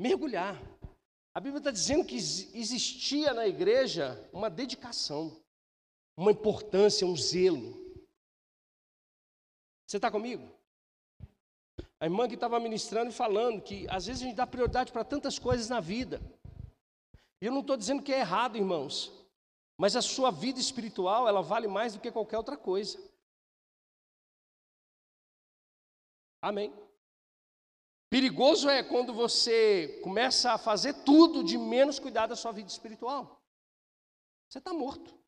mergulhar. A Bíblia está dizendo que existia na igreja uma dedicação, uma importância, um zelo. Você está comigo? A irmã que estava ministrando e falando que às vezes a gente dá prioridade para tantas coisas na vida. E eu não estou dizendo que é errado, irmãos, mas a sua vida espiritual ela vale mais do que qualquer outra coisa. Amém. Perigoso é quando você começa a fazer tudo de menos cuidar da sua vida espiritual. Você está morto.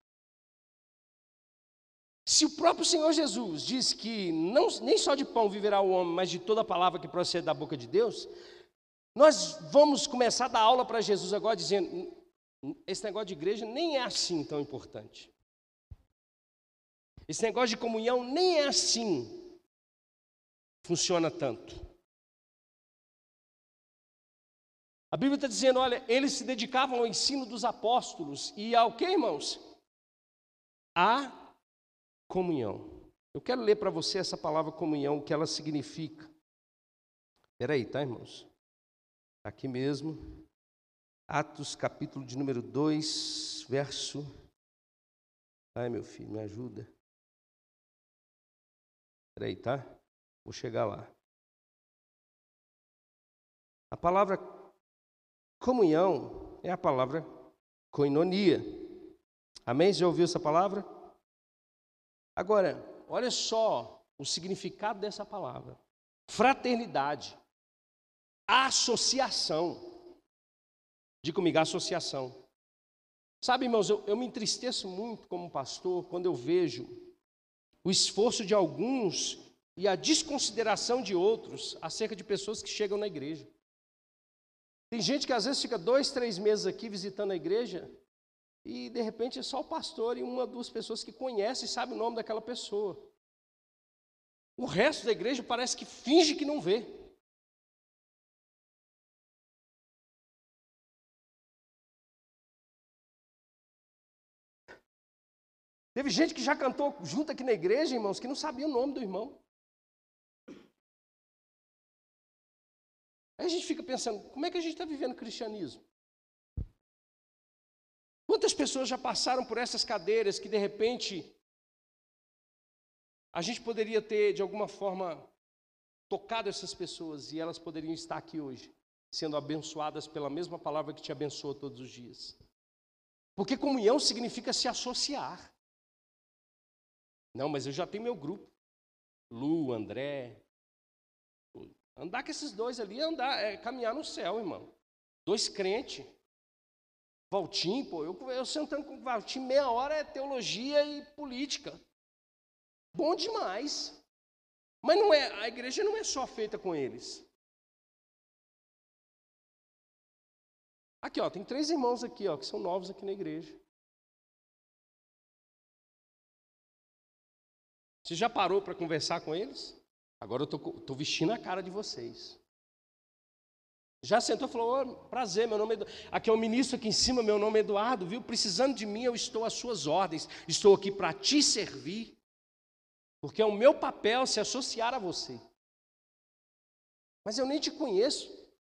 Se o próprio Senhor Jesus diz que não, nem só de pão viverá o homem, mas de toda palavra que procede da boca de Deus, nós vamos começar a dar aula para Jesus agora dizendo: esse negócio de igreja nem é assim tão importante. Esse negócio de comunhão nem é assim funciona tanto. A Bíblia está dizendo, olha, eles se dedicavam ao ensino dos apóstolos e ao que, irmãos? A comunhão. Eu quero ler para você essa palavra comunhão, o que ela significa. Espera aí, tá, irmãos? Aqui mesmo, Atos, capítulo de número 2, verso. Ai, meu filho, me ajuda. Espera aí, tá? Vou chegar lá. A palavra comunhão é a palavra koinonia. Amém? Já ouviu essa palavra? Agora, olha só o significado dessa palavra: fraternidade, associação. Diga comigo, associação. Sabe, irmãos, eu, eu me entristeço muito como pastor quando eu vejo o esforço de alguns e a desconsideração de outros acerca de pessoas que chegam na igreja. Tem gente que às vezes fica dois, três meses aqui visitando a igreja e de repente é só o pastor e uma, duas pessoas que conhecem e sabem o nome daquela pessoa. O resto da igreja parece que finge que não vê. Teve gente que já cantou junto aqui na igreja, irmãos, que não sabia o nome do irmão. Aí a gente fica pensando, como é que a gente está vivendo o cristianismo? Quantas pessoas já passaram por essas cadeiras que de repente a gente poderia ter de alguma forma tocado essas pessoas e elas poderiam estar aqui hoje, sendo abençoadas pela mesma palavra que te abençoa todos os dias? Porque comunhão significa se associar. Não, mas eu já tenho meu grupo. Lu, André, Andar com esses dois ali é andar, é caminhar no céu, irmão. Dois crentes. Valtim, pô, eu, eu sentando com o Valtim meia hora é teologia e política. Bom demais. Mas não é, a igreja não é só feita com eles. Aqui, ó, tem três irmãos aqui, ó, que são novos aqui na igreja. Você já parou para conversar com eles? Agora eu estou vestindo a cara de vocês. Já sentou e falou: oh, prazer, meu nome é Eduardo. Aqui é o ministro aqui em cima, meu nome é Eduardo, viu? Precisando de mim, eu estou às suas ordens. Estou aqui para te servir. Porque é o meu papel se associar a você. Mas eu nem te conheço.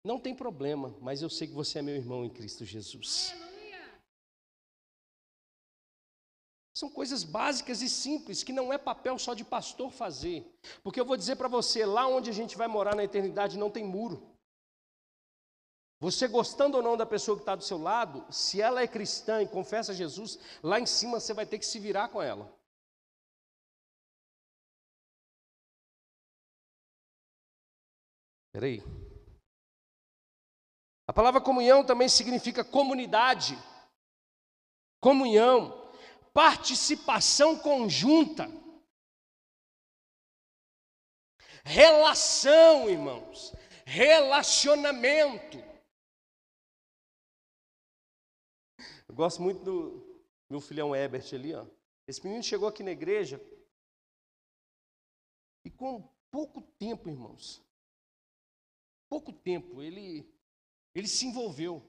Não tem problema, mas eu sei que você é meu irmão em Cristo Jesus. São coisas básicas e simples que não é papel só de pastor fazer. Porque eu vou dizer para você, lá onde a gente vai morar na eternidade não tem muro. Você gostando ou não da pessoa que está do seu lado, se ela é cristã e confessa Jesus, lá em cima você vai ter que se virar com ela. Peraí. A palavra comunhão também significa comunidade, comunhão, participação conjunta, relação, irmãos, relacionamento. Eu gosto muito do meu filhão Ebert ali, ó. Esse menino chegou aqui na igreja e com pouco tempo, irmãos, pouco tempo, ele ele se envolveu.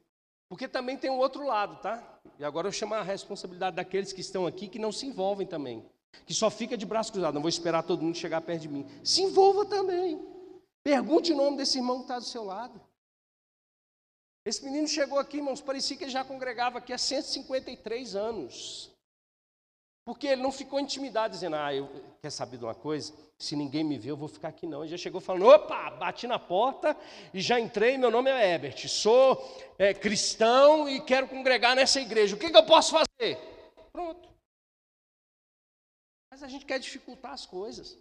Porque também tem o outro lado, tá? E agora eu chamo a responsabilidade daqueles que estão aqui que não se envolvem também. Que só fica de braço cruzado, não vou esperar todo mundo chegar perto de mim. Se envolva também. Pergunte o nome desse irmão que está do seu lado. Esse menino chegou aqui, irmãos, parecia que ele já congregava aqui há 153 anos. Porque ele não ficou intimidado, dizendo, ah, eu, quer saber de uma coisa? Se ninguém me vê, eu vou ficar aqui não. Ele já chegou falando, opa, bati na porta e já entrei, meu nome é Ebert, sou é, cristão e quero congregar nessa igreja. O que, que eu posso fazer? Pronto. Mas a gente quer dificultar as coisas.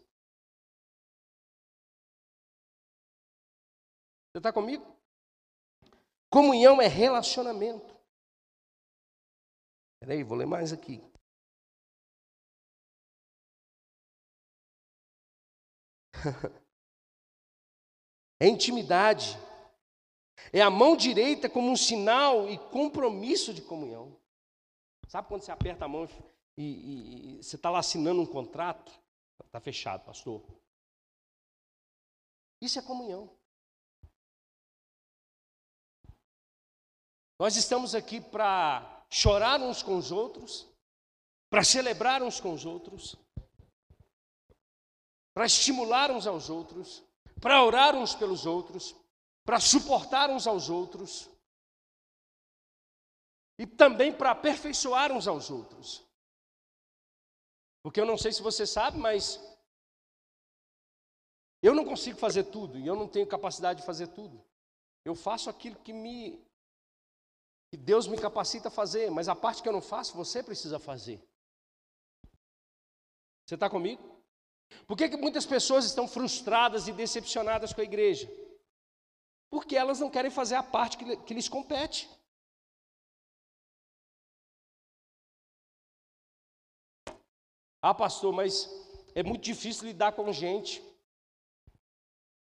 Você está comigo? Comunhão é relacionamento. Peraí, vou ler mais aqui. É intimidade. É a mão direita como um sinal e compromisso de comunhão. Sabe quando você aperta a mão e, e, e você está lá assinando um contrato? Está fechado, pastor. Isso é comunhão. Nós estamos aqui para chorar uns com os outros, para celebrar uns com os outros, para estimular uns aos outros, para orar uns pelos outros, para suportar uns aos outros e também para aperfeiçoar uns aos outros. Porque eu não sei se você sabe, mas eu não consigo fazer tudo e eu não tenho capacidade de fazer tudo. Eu faço aquilo que me que Deus me capacita a fazer, mas a parte que eu não faço, você precisa fazer. Você está comigo? Por que, que muitas pessoas estão frustradas e decepcionadas com a igreja? Porque elas não querem fazer a parte que, que lhes compete. Ah, pastor, mas é muito difícil lidar com gente.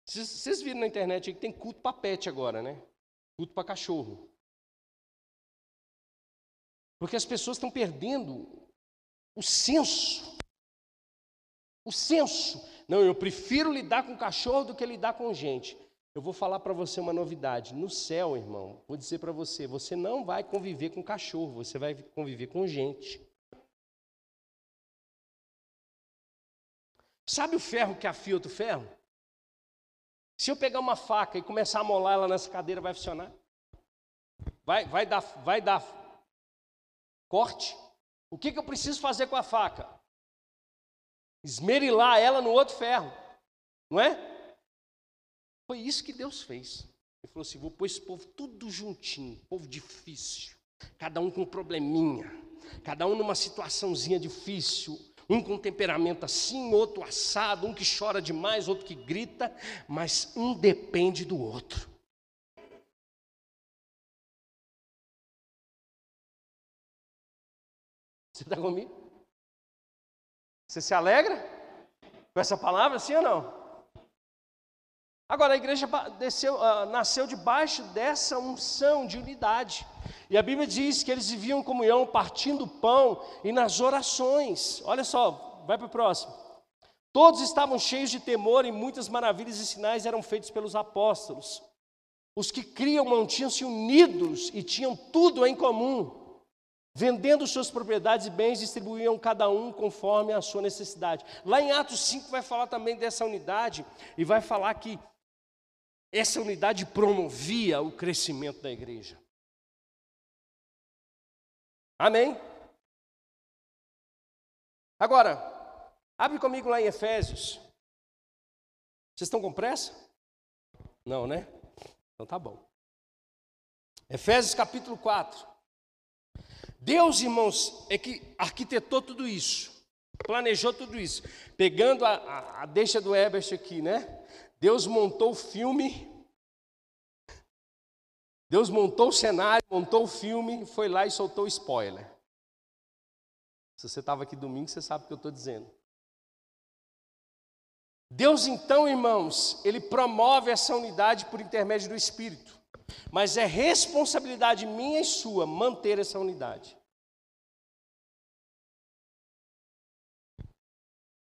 Vocês viram na internet que tem culto para pet agora, né? Culto para cachorro. Porque as pessoas estão perdendo o senso o senso. Não, eu prefiro lidar com cachorro do que lidar com gente. Eu vou falar para você uma novidade. No céu, irmão, vou dizer para você: você não vai conviver com cachorro, você vai conviver com gente. Sabe o ferro que afia outro ferro? Se eu pegar uma faca e começar a molar ela nessa cadeira, vai funcionar? Vai, vai, dar, vai dar corte? O que, que eu preciso fazer com a faca? esmerilar ela no outro ferro, não é? Foi isso que Deus fez. Ele falou assim: vou pôr esse povo tudo juntinho, povo difícil, cada um com um probleminha, cada um numa situaçãozinha difícil, um com temperamento assim, outro assado, um que chora demais, outro que grita, mas um depende do outro. Você está comigo? Você se alegra com essa palavra, sim ou não? Agora, a igreja desceu, uh, nasceu debaixo dessa unção de unidade. E a Bíblia diz que eles viviam comunhão, partindo o pão e nas orações. Olha só, vai para o próximo. Todos estavam cheios de temor e muitas maravilhas e sinais eram feitos pelos apóstolos. Os que criam mantinham-se unidos e tinham tudo em comum. Vendendo suas propriedades e bens, distribuíam cada um conforme a sua necessidade. Lá em Atos 5 vai falar também dessa unidade e vai falar que essa unidade promovia o crescimento da igreja. Amém? Agora, abre comigo lá em Efésios. Vocês estão com pressa? Não, né? Então tá bom. Efésios capítulo 4. Deus, irmãos, é que arquitetou tudo isso, planejou tudo isso. Pegando a, a, a deixa do Ebert aqui, né? Deus montou o filme, Deus montou o cenário, montou o filme, foi lá e soltou o spoiler. Se você estava aqui domingo, você sabe o que eu estou dizendo. Deus, então, irmãos, ele promove essa unidade por intermédio do Espírito. Mas é responsabilidade minha e sua manter essa unidade.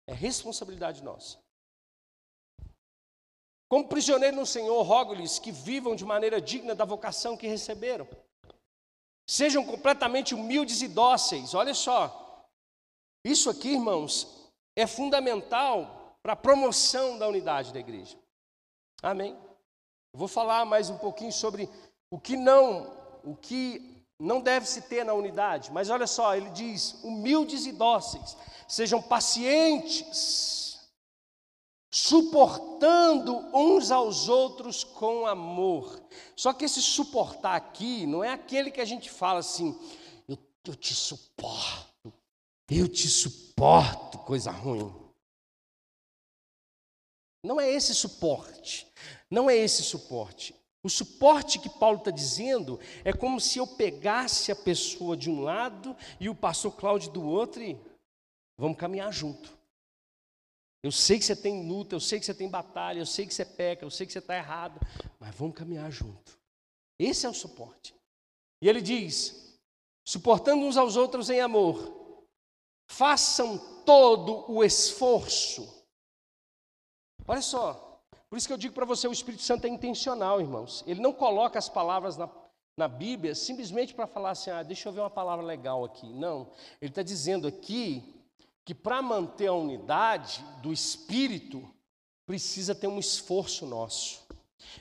É responsabilidade nossa. Como prisioneiro no Senhor, rogo-lhes que vivam de maneira digna da vocação que receberam. Sejam completamente humildes e dóceis. Olha só. Isso aqui, irmãos, é fundamental para a promoção da unidade da igreja. Amém. Eu vou falar mais um pouquinho sobre o que não, o que não deve se ter na unidade, mas olha só, ele diz: humildes e dóceis, sejam pacientes, suportando uns aos outros com amor. Só que esse suportar aqui não é aquele que a gente fala assim, eu, eu te suporto, eu te suporto, coisa ruim. Não é esse suporte. Não é esse suporte. O suporte que Paulo está dizendo é como se eu pegasse a pessoa de um lado e o pastor Cláudio do outro e vamos caminhar junto. Eu sei que você tem luta, eu sei que você tem batalha, eu sei que você peca, eu sei que você está errado, mas vamos caminhar junto. Esse é o suporte. E ele diz: suportando uns aos outros em amor, façam todo o esforço. Olha só, por isso que eu digo para você, o Espírito Santo é intencional, irmãos. Ele não coloca as palavras na, na Bíblia simplesmente para falar assim, ah, deixa eu ver uma palavra legal aqui. Não. Ele está dizendo aqui que para manter a unidade do Espírito, precisa ter um esforço nosso.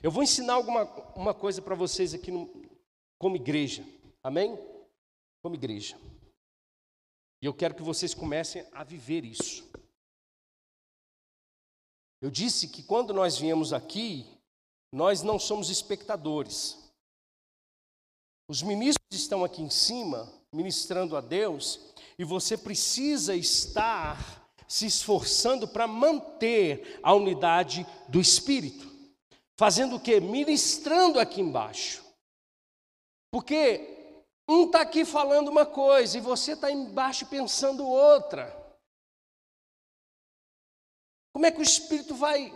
Eu vou ensinar alguma uma coisa para vocês aqui no, como igreja. Amém? Como igreja. E eu quero que vocês comecem a viver isso. Eu disse que quando nós viemos aqui, nós não somos espectadores. Os ministros estão aqui em cima, ministrando a Deus, e você precisa estar se esforçando para manter a unidade do Espírito. Fazendo o que? Ministrando aqui embaixo. Porque um está aqui falando uma coisa e você está embaixo pensando outra. Como é que o Espírito vai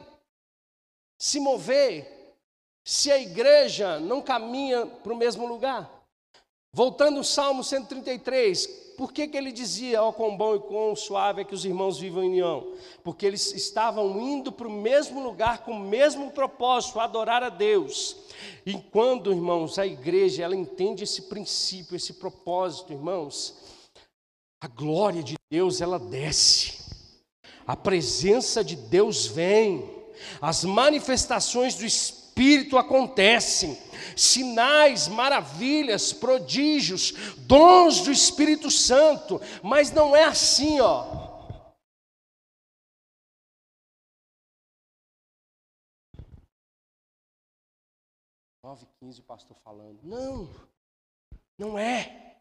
se mover se a igreja não caminha para o mesmo lugar? Voltando ao Salmo 133, por que, que ele dizia, ó, oh, quão bom e quão suave é que os irmãos vivam em união? Porque eles estavam indo para o mesmo lugar com o mesmo propósito, adorar a Deus. E quando, irmãos, a igreja ela entende esse princípio, esse propósito, irmãos, a glória de Deus ela desce a presença de Deus vem, as manifestações do Espírito acontecem, sinais, maravilhas, prodígios, dons do Espírito Santo, mas não é assim, ó. Nove quinze o pastor falando. Não, não é.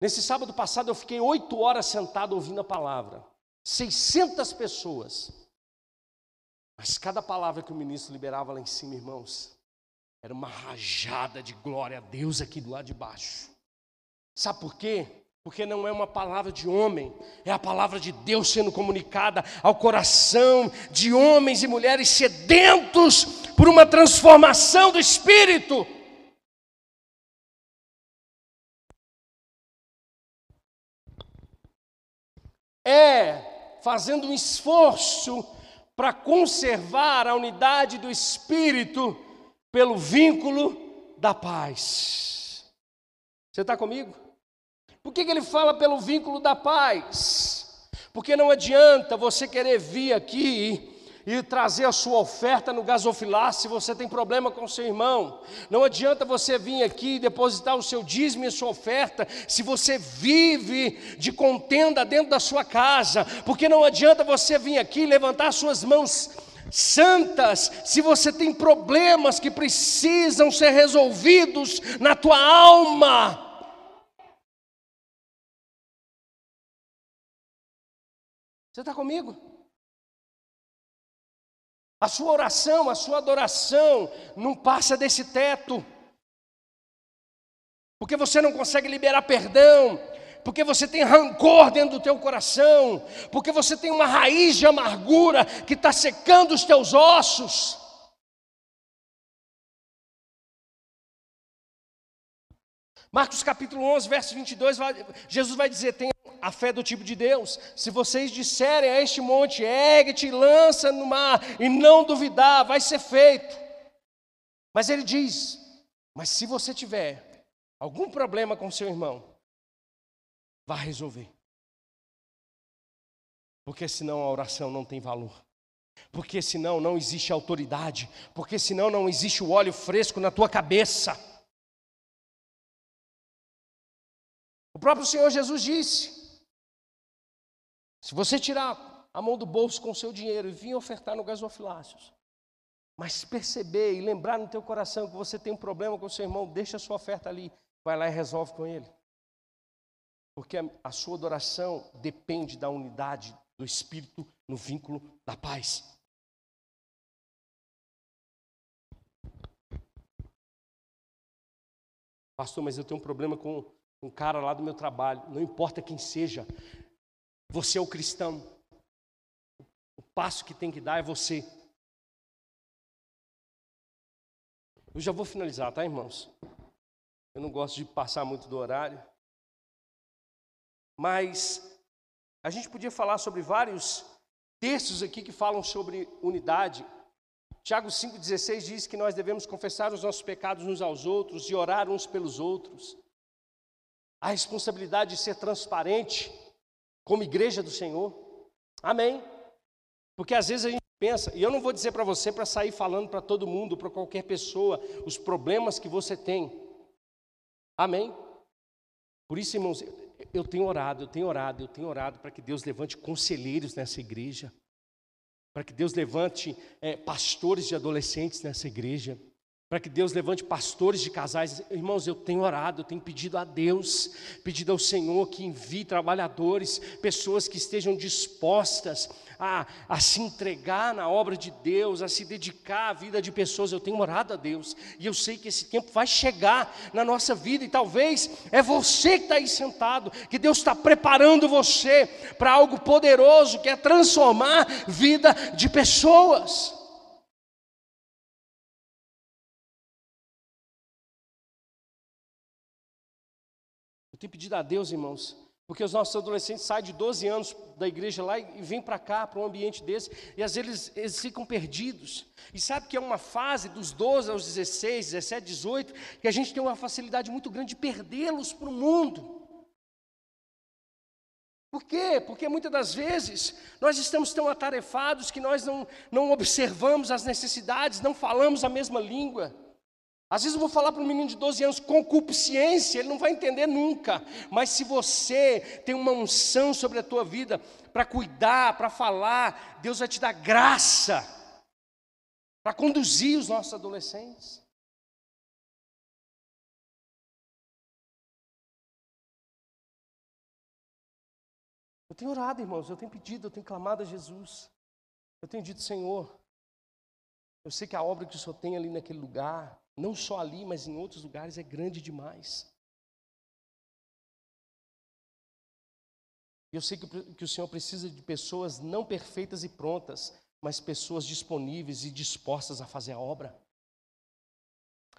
Nesse sábado passado eu fiquei oito horas sentado ouvindo a palavra. 600 pessoas. Mas cada palavra que o ministro liberava lá em cima, irmãos, era uma rajada de glória a Deus aqui do lado de baixo. Sabe por quê? Porque não é uma palavra de homem, é a palavra de Deus sendo comunicada ao coração de homens e mulheres sedentos por uma transformação do espírito. É fazendo um esforço para conservar a unidade do espírito pelo vínculo da paz. Você está comigo? Por que, que ele fala pelo vínculo da paz? Porque não adianta você querer vir aqui e trazer a sua oferta no gasofilar se você tem problema com seu irmão. Não adianta você vir aqui e depositar o seu dízimo e a sua oferta se você vive de contenda dentro da sua casa, porque não adianta você vir aqui e levantar suas mãos santas se você tem problemas que precisam ser resolvidos na tua alma. Você está comigo? A sua oração, a sua adoração não passa desse teto. Porque você não consegue liberar perdão, porque você tem rancor dentro do teu coração, porque você tem uma raiz de amargura que está secando os teus ossos. Marcos capítulo 11, verso 22, Jesus vai dizer: a fé do tipo de Deus. Se vocês disserem a este monte, ergue-te e lança no mar, e não duvidar, vai ser feito. Mas ele diz: Mas se você tiver algum problema com seu irmão, vá resolver. Porque senão a oração não tem valor. Porque senão não existe autoridade. Porque senão não existe o óleo fresco na tua cabeça. O próprio Senhor Jesus disse: se você tirar a mão do bolso com o seu dinheiro e vir ofertar no gasofilácios, mas perceber e lembrar no teu coração que você tem um problema com o seu irmão, deixa a sua oferta ali, vai lá e resolve com ele. Porque a, a sua adoração depende da unidade do Espírito no vínculo da paz. Pastor, mas eu tenho um problema com um cara lá do meu trabalho, não importa quem seja, você é o cristão. O passo que tem que dar é você. Eu já vou finalizar, tá, irmãos? Eu não gosto de passar muito do horário. Mas a gente podia falar sobre vários textos aqui que falam sobre unidade. Tiago 5,16 diz que nós devemos confessar os nossos pecados uns aos outros e orar uns pelos outros. A responsabilidade de ser transparente como igreja do Senhor. Amém. Porque às vezes a gente pensa, e eu não vou dizer para você para sair falando para todo mundo, para qualquer pessoa, os problemas que você tem. Amém. Por isso, irmãos, eu tenho orado, eu tenho orado, eu tenho orado para que Deus levante conselheiros nessa igreja, para que Deus levante é, pastores de adolescentes nessa igreja, para que Deus levante pastores de casais. Irmãos, eu tenho orado, eu tenho pedido a Deus, pedido ao Senhor que envie trabalhadores, pessoas que estejam dispostas a, a se entregar na obra de Deus, a se dedicar à vida de pessoas. Eu tenho orado a Deus e eu sei que esse tempo vai chegar na nossa vida e talvez é você que está aí sentado, que Deus está preparando você para algo poderoso que é transformar vida de pessoas. Tenho pedido a Deus, irmãos, porque os nossos adolescentes saem de 12 anos da igreja lá e vêm para cá, para um ambiente desse, e às vezes eles, eles ficam perdidos. E sabe que é uma fase dos 12 aos 16, 17, 18, que a gente tem uma facilidade muito grande de perdê-los para o mundo. Por quê? Porque muitas das vezes nós estamos tão atarefados que nós não, não observamos as necessidades, não falamos a mesma língua. Às vezes eu vou falar para um menino de 12 anos concupiscência, ele não vai entender nunca. Mas se você tem uma unção sobre a tua vida para cuidar, para falar, Deus vai te dar graça para conduzir os nossos adolescentes. Eu tenho orado, irmãos, eu tenho pedido, eu tenho clamado a Jesus. Eu tenho dito, Senhor, eu sei que a obra que o Senhor tem ali naquele lugar, não só ali, mas em outros lugares, é grande demais. Eu sei que, que o Senhor precisa de pessoas não perfeitas e prontas, mas pessoas disponíveis e dispostas a fazer a obra,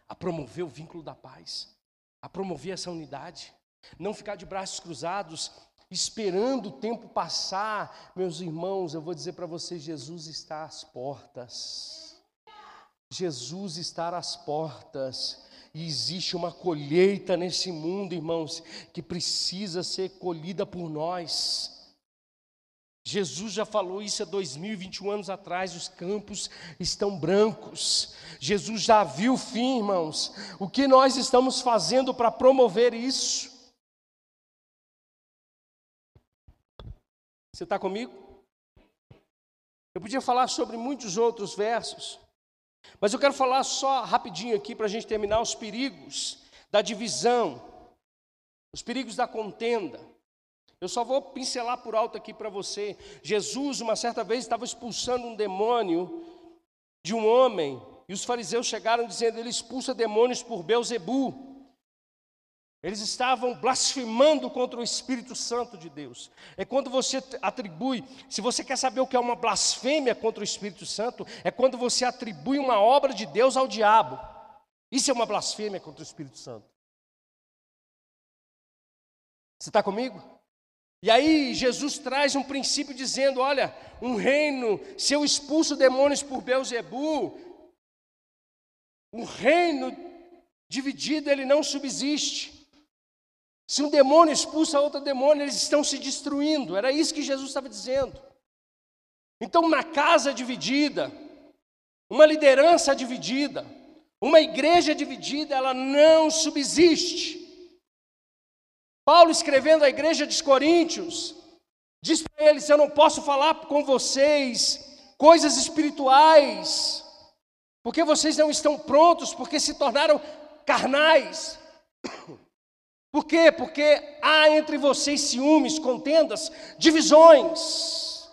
a promover o vínculo da paz, a promover essa unidade, não ficar de braços cruzados, esperando o tempo passar. Meus irmãos, eu vou dizer para vocês: Jesus está às portas. Jesus está às portas e existe uma colheita nesse mundo, irmãos, que precisa ser colhida por nós. Jesus já falou isso há 2021 anos atrás, os campos estão brancos. Jesus já viu o fim, irmãos. O que nós estamos fazendo para promover isso? Você está comigo? Eu podia falar sobre muitos outros versos, mas eu quero falar só rapidinho aqui para a gente terminar os perigos da divisão, os perigos da contenda. Eu só vou pincelar por alto aqui para você. Jesus, uma certa vez, estava expulsando um demônio de um homem, e os fariseus chegaram dizendo: ele expulsa demônios por Beuzebu. Eles estavam blasfemando contra o Espírito Santo de Deus. É quando você atribui, se você quer saber o que é uma blasfêmia contra o Espírito Santo, é quando você atribui uma obra de Deus ao diabo. Isso é uma blasfêmia contra o Espírito Santo. Você está comigo? E aí Jesus traz um princípio dizendo: olha, um reino, se eu expulso demônios por Beuzebu, um reino dividido ele não subsiste. Se um demônio expulsa outro demônio, eles estão se destruindo. Era isso que Jesus estava dizendo. Então, uma casa dividida, uma liderança dividida, uma igreja dividida, ela não subsiste. Paulo, escrevendo à igreja de Coríntios, diz para eles: Eu não posso falar com vocês coisas espirituais, porque vocês não estão prontos, porque se tornaram carnais. Por quê? Porque há entre vocês ciúmes, contendas, divisões.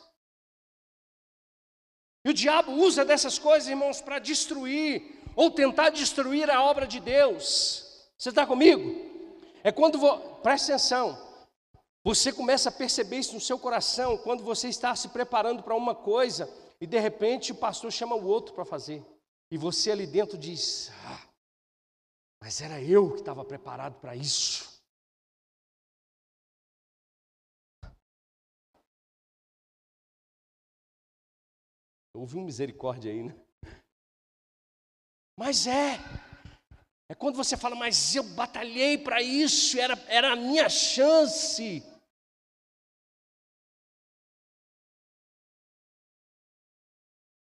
E o diabo usa dessas coisas, irmãos, para destruir ou tentar destruir a obra de Deus. Você está comigo? É quando, vo... presta atenção, você começa a perceber isso no seu coração, quando você está se preparando para uma coisa e de repente o pastor chama o outro para fazer. E você ali dentro diz: ah, mas era eu que estava preparado para isso. Houve uma misericórdia aí, né? Mas é. É quando você fala, mas eu batalhei para isso, era, era a minha chance.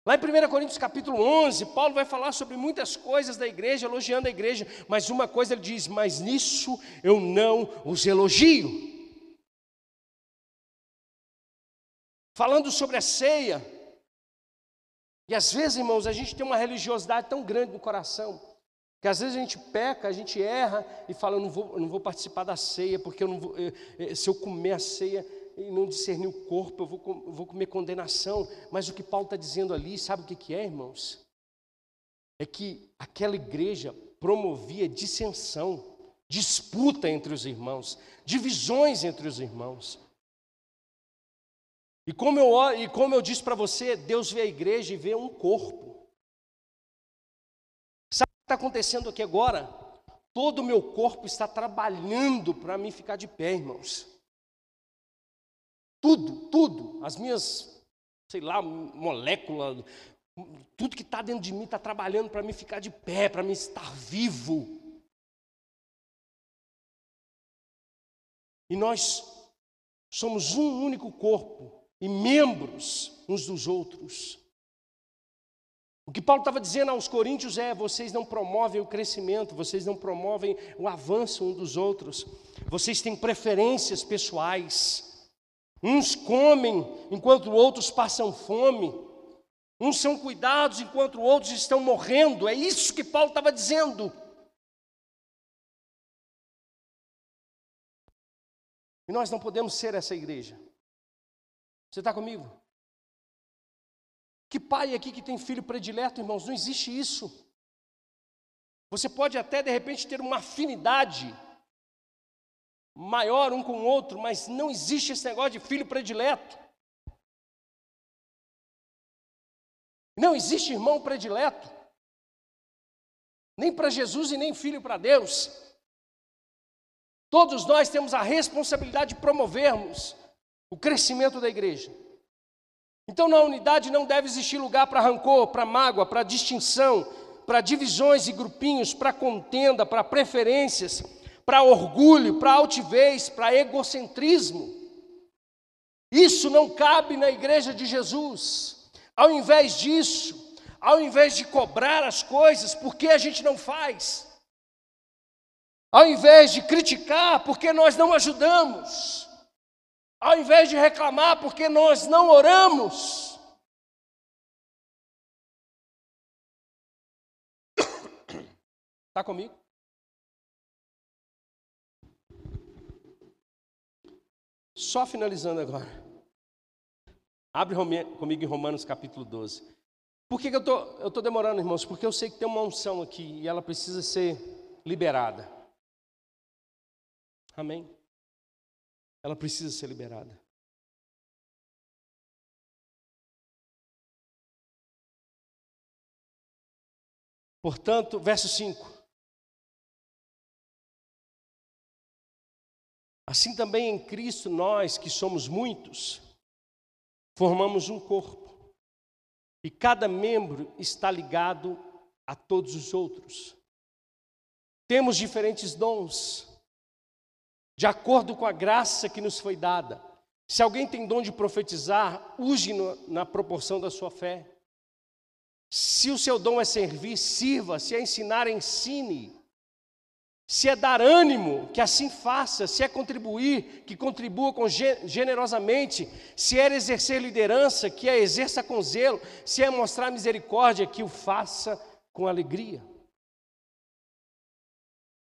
Lá em 1 Coríntios capítulo 11, Paulo vai falar sobre muitas coisas da igreja, elogiando a igreja, mas uma coisa ele diz: Mas nisso eu não os elogio. Falando sobre a ceia, e às vezes, irmãos, a gente tem uma religiosidade tão grande no coração, que às vezes a gente peca, a gente erra e fala: eu não vou, eu não vou participar da ceia, porque eu não vou, eu, se eu comer a ceia e não discernir o corpo, eu vou, eu vou comer condenação. Mas o que Paulo está dizendo ali, sabe o que, que é, irmãos? É que aquela igreja promovia dissensão, disputa entre os irmãos, divisões entre os irmãos. E como eu, e como eu disse para você, Deus vê a igreja e vê um corpo. Sabe o que está acontecendo aqui agora? Todo o meu corpo está trabalhando para mim ficar de pé, irmãos. Tudo, tudo. As minhas, sei lá, moléculas, tudo que está dentro de mim está trabalhando para mim ficar de pé, para mim estar vivo. E nós somos um único corpo e membros uns dos outros. O que Paulo estava dizendo aos coríntios é: vocês não promovem o crescimento, vocês não promovem o avanço um dos outros, vocês têm preferências pessoais. Uns comem enquanto outros passam fome, uns são cuidados enquanto outros estão morrendo. É isso que Paulo estava dizendo. E nós não podemos ser essa igreja. Você está comigo? Que pai aqui que tem filho predileto, irmãos? Não existe isso. Você pode até de repente ter uma afinidade maior um com o outro, mas não existe esse negócio de filho predileto. Não existe irmão predileto. Nem para Jesus e nem filho para Deus. Todos nós temos a responsabilidade de promovermos o crescimento da igreja. Então, na unidade não deve existir lugar para rancor, para mágoa, para distinção, para divisões e grupinhos, para contenda, para preferências, para orgulho, para altivez, para egocentrismo. Isso não cabe na igreja de Jesus. Ao invés disso, ao invés de cobrar as coisas, por que a gente não faz? Ao invés de criticar, porque nós não ajudamos? Ao invés de reclamar, porque nós não oramos? Está comigo? Só finalizando agora. Abre comigo em Romanos capítulo 12. Por que, que eu tô, estou tô demorando, irmãos? Porque eu sei que tem uma unção aqui e ela precisa ser liberada. Amém? Ela precisa ser liberada. Portanto, verso 5. Assim também em Cristo, nós que somos muitos, formamos um corpo, e cada membro está ligado a todos os outros. Temos diferentes dons, de acordo com a graça que nos foi dada. Se alguém tem dom de profetizar, use na proporção da sua fé. Se o seu dom é servir, sirva. Se é ensinar, ensine. Se é dar ânimo, que assim faça. Se é contribuir, que contribua com generosamente. Se é exercer liderança, que a exerça com zelo. Se é mostrar misericórdia, que o faça com alegria.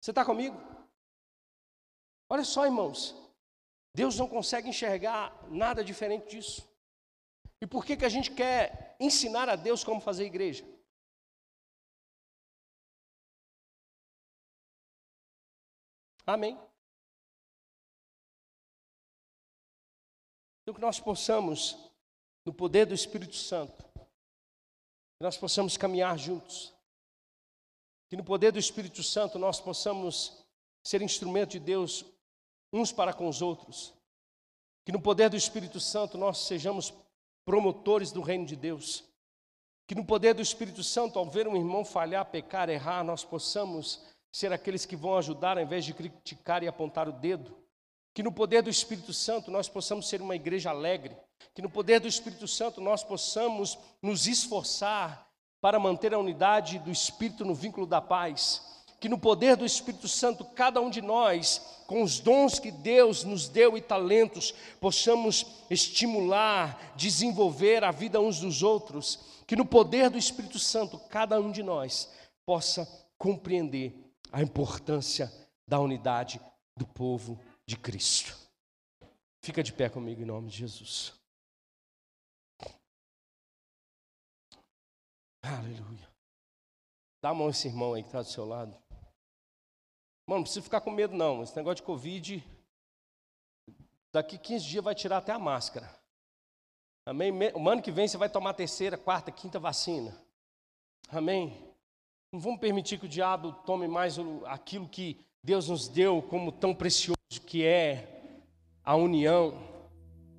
Você está comigo? Olha só, irmãos. Deus não consegue enxergar nada diferente disso. E por que, que a gente quer ensinar a Deus como fazer igreja? Amém. Então que nós possamos, no poder do Espírito Santo, que nós possamos caminhar juntos. Que no poder do Espírito Santo nós possamos ser instrumento de Deus uns para com os outros. Que no poder do Espírito Santo nós sejamos promotores do reino de Deus. Que no poder do Espírito Santo, ao ver um irmão falhar, pecar, errar, nós possamos ser aqueles que vão ajudar ao invés de criticar e apontar o dedo. Que no poder do Espírito Santo nós possamos ser uma igreja alegre. Que no poder do Espírito Santo nós possamos nos esforçar para manter a unidade do Espírito no vínculo da paz. Que no poder do Espírito Santo, cada um de nós, com os dons que Deus nos deu e talentos, possamos estimular, desenvolver a vida uns dos outros. Que no poder do Espírito Santo, cada um de nós possa compreender a importância da unidade do povo de Cristo. Fica de pé comigo em nome de Jesus. Aleluia. Dá a mão a esse irmão aí que está do seu lado. Mano, não precisa ficar com medo, não. Esse negócio de Covid, daqui 15 dias vai tirar até a máscara. Amém? O ano que vem você vai tomar a terceira, quarta, quinta vacina. Amém? Não vamos permitir que o diabo tome mais aquilo que Deus nos deu como tão precioso que é a união.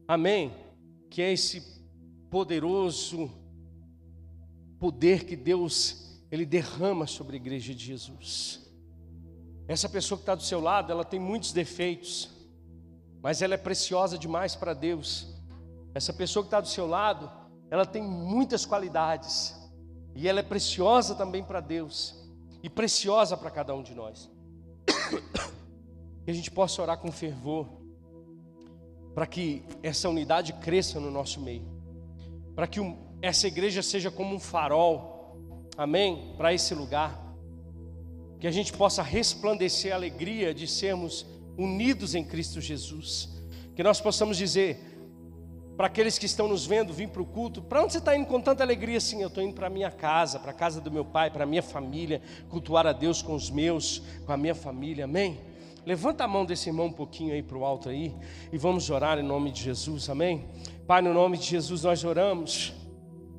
Amém? Que é esse poderoso poder que Deus ele derrama sobre a igreja de Jesus. Essa pessoa que está do seu lado, ela tem muitos defeitos, mas ela é preciosa demais para Deus. Essa pessoa que está do seu lado, ela tem muitas qualidades, e ela é preciosa também para Deus e preciosa para cada um de nós. Que a gente possa orar com fervor para que essa unidade cresça no nosso meio, para que essa igreja seja como um farol, amém? Para esse lugar, que a gente possa resplandecer a alegria de sermos unidos em Cristo Jesus, que nós possamos dizer: para aqueles que estão nos vendo vir para o culto, para onde você está indo com tanta alegria assim? Eu estou indo para a minha casa, para a casa do meu pai, para a minha família, cultuar a Deus com os meus, com a minha família, amém? Levanta a mão desse irmão um pouquinho aí para o alto aí e vamos orar em nome de Jesus, amém? Pai, no nome de Jesus nós oramos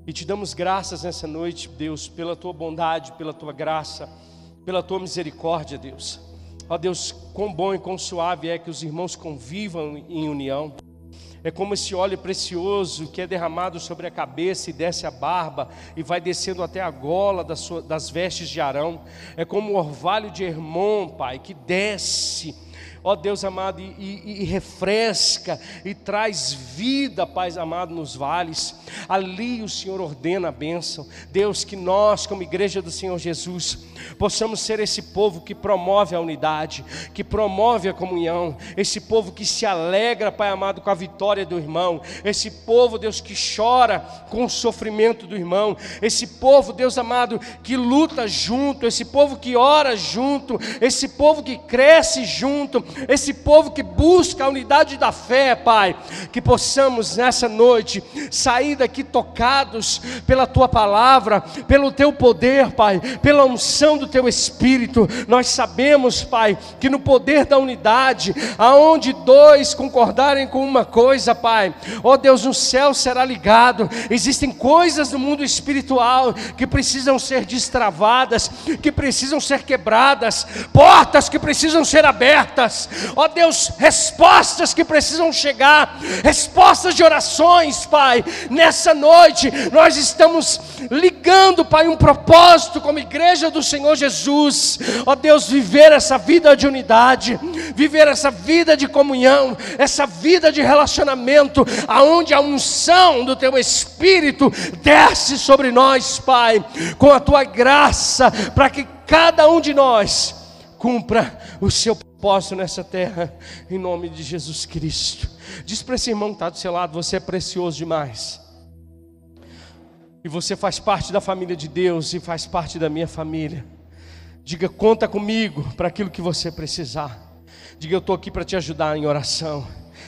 e te damos graças nessa noite, Deus, pela tua bondade, pela tua graça, pela tua misericórdia, Deus. Ó Deus, quão bom e quão suave é que os irmãos convivam em união. É como esse óleo precioso que é derramado sobre a cabeça e desce a barba e vai descendo até a gola das, suas, das vestes de Arão. É como o orvalho de Hermon, Pai, que desce ó Deus amado, e, e, e, refresca e traz vida, Pai amado, nos vales. Ali o Senhor ordena a bênção. Deus, que nós, como igreja do Senhor Jesus, possamos ser esse povo que promove a unidade, que promove a comunhão, esse povo que se alegra, Pai amado, com a vitória do irmão, esse povo, Deus, que chora com o sofrimento do irmão, esse povo, Deus amado, que luta junto, esse povo que ora junto, esse povo que cresce junto, esse povo que busca a unidade da fé, Pai, que possamos nessa noite sair daqui tocados pela tua palavra, pelo teu poder, Pai, pela unção do teu espírito. Nós sabemos, Pai, que no poder da unidade, aonde dois concordarem com uma coisa, Pai, ó Deus, o céu será ligado. Existem coisas no mundo espiritual que precisam ser destravadas, que precisam ser quebradas, portas que precisam ser abertas ó Deus, respostas que precisam chegar, respostas de orações, Pai. Nessa noite, nós estamos ligando, Pai, um propósito como igreja do Senhor Jesus, ó Deus, viver essa vida de unidade, viver essa vida de comunhão, essa vida de relacionamento, aonde a unção do Teu Espírito desce sobre nós, Pai, com a Tua graça, para que cada um de nós cumpra o seu propósito nessa terra, em nome de Jesus Cristo. Diz para esse irmão que está do seu lado: você é precioso demais. E você faz parte da família de Deus e faz parte da minha família. Diga, conta comigo para aquilo que você precisar. Diga, eu estou aqui para te ajudar em oração.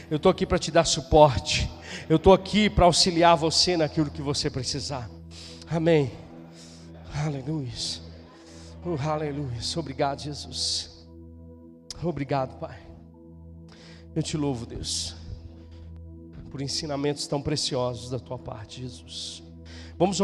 Eu estou aqui para te dar suporte. Eu estou aqui para auxiliar você naquilo que você precisar. Amém. Aleluia. Oh, aleluia. Obrigado, Jesus. Obrigado, Pai. Eu te louvo, Deus, por ensinamentos tão preciosos da tua parte, Jesus. Vamos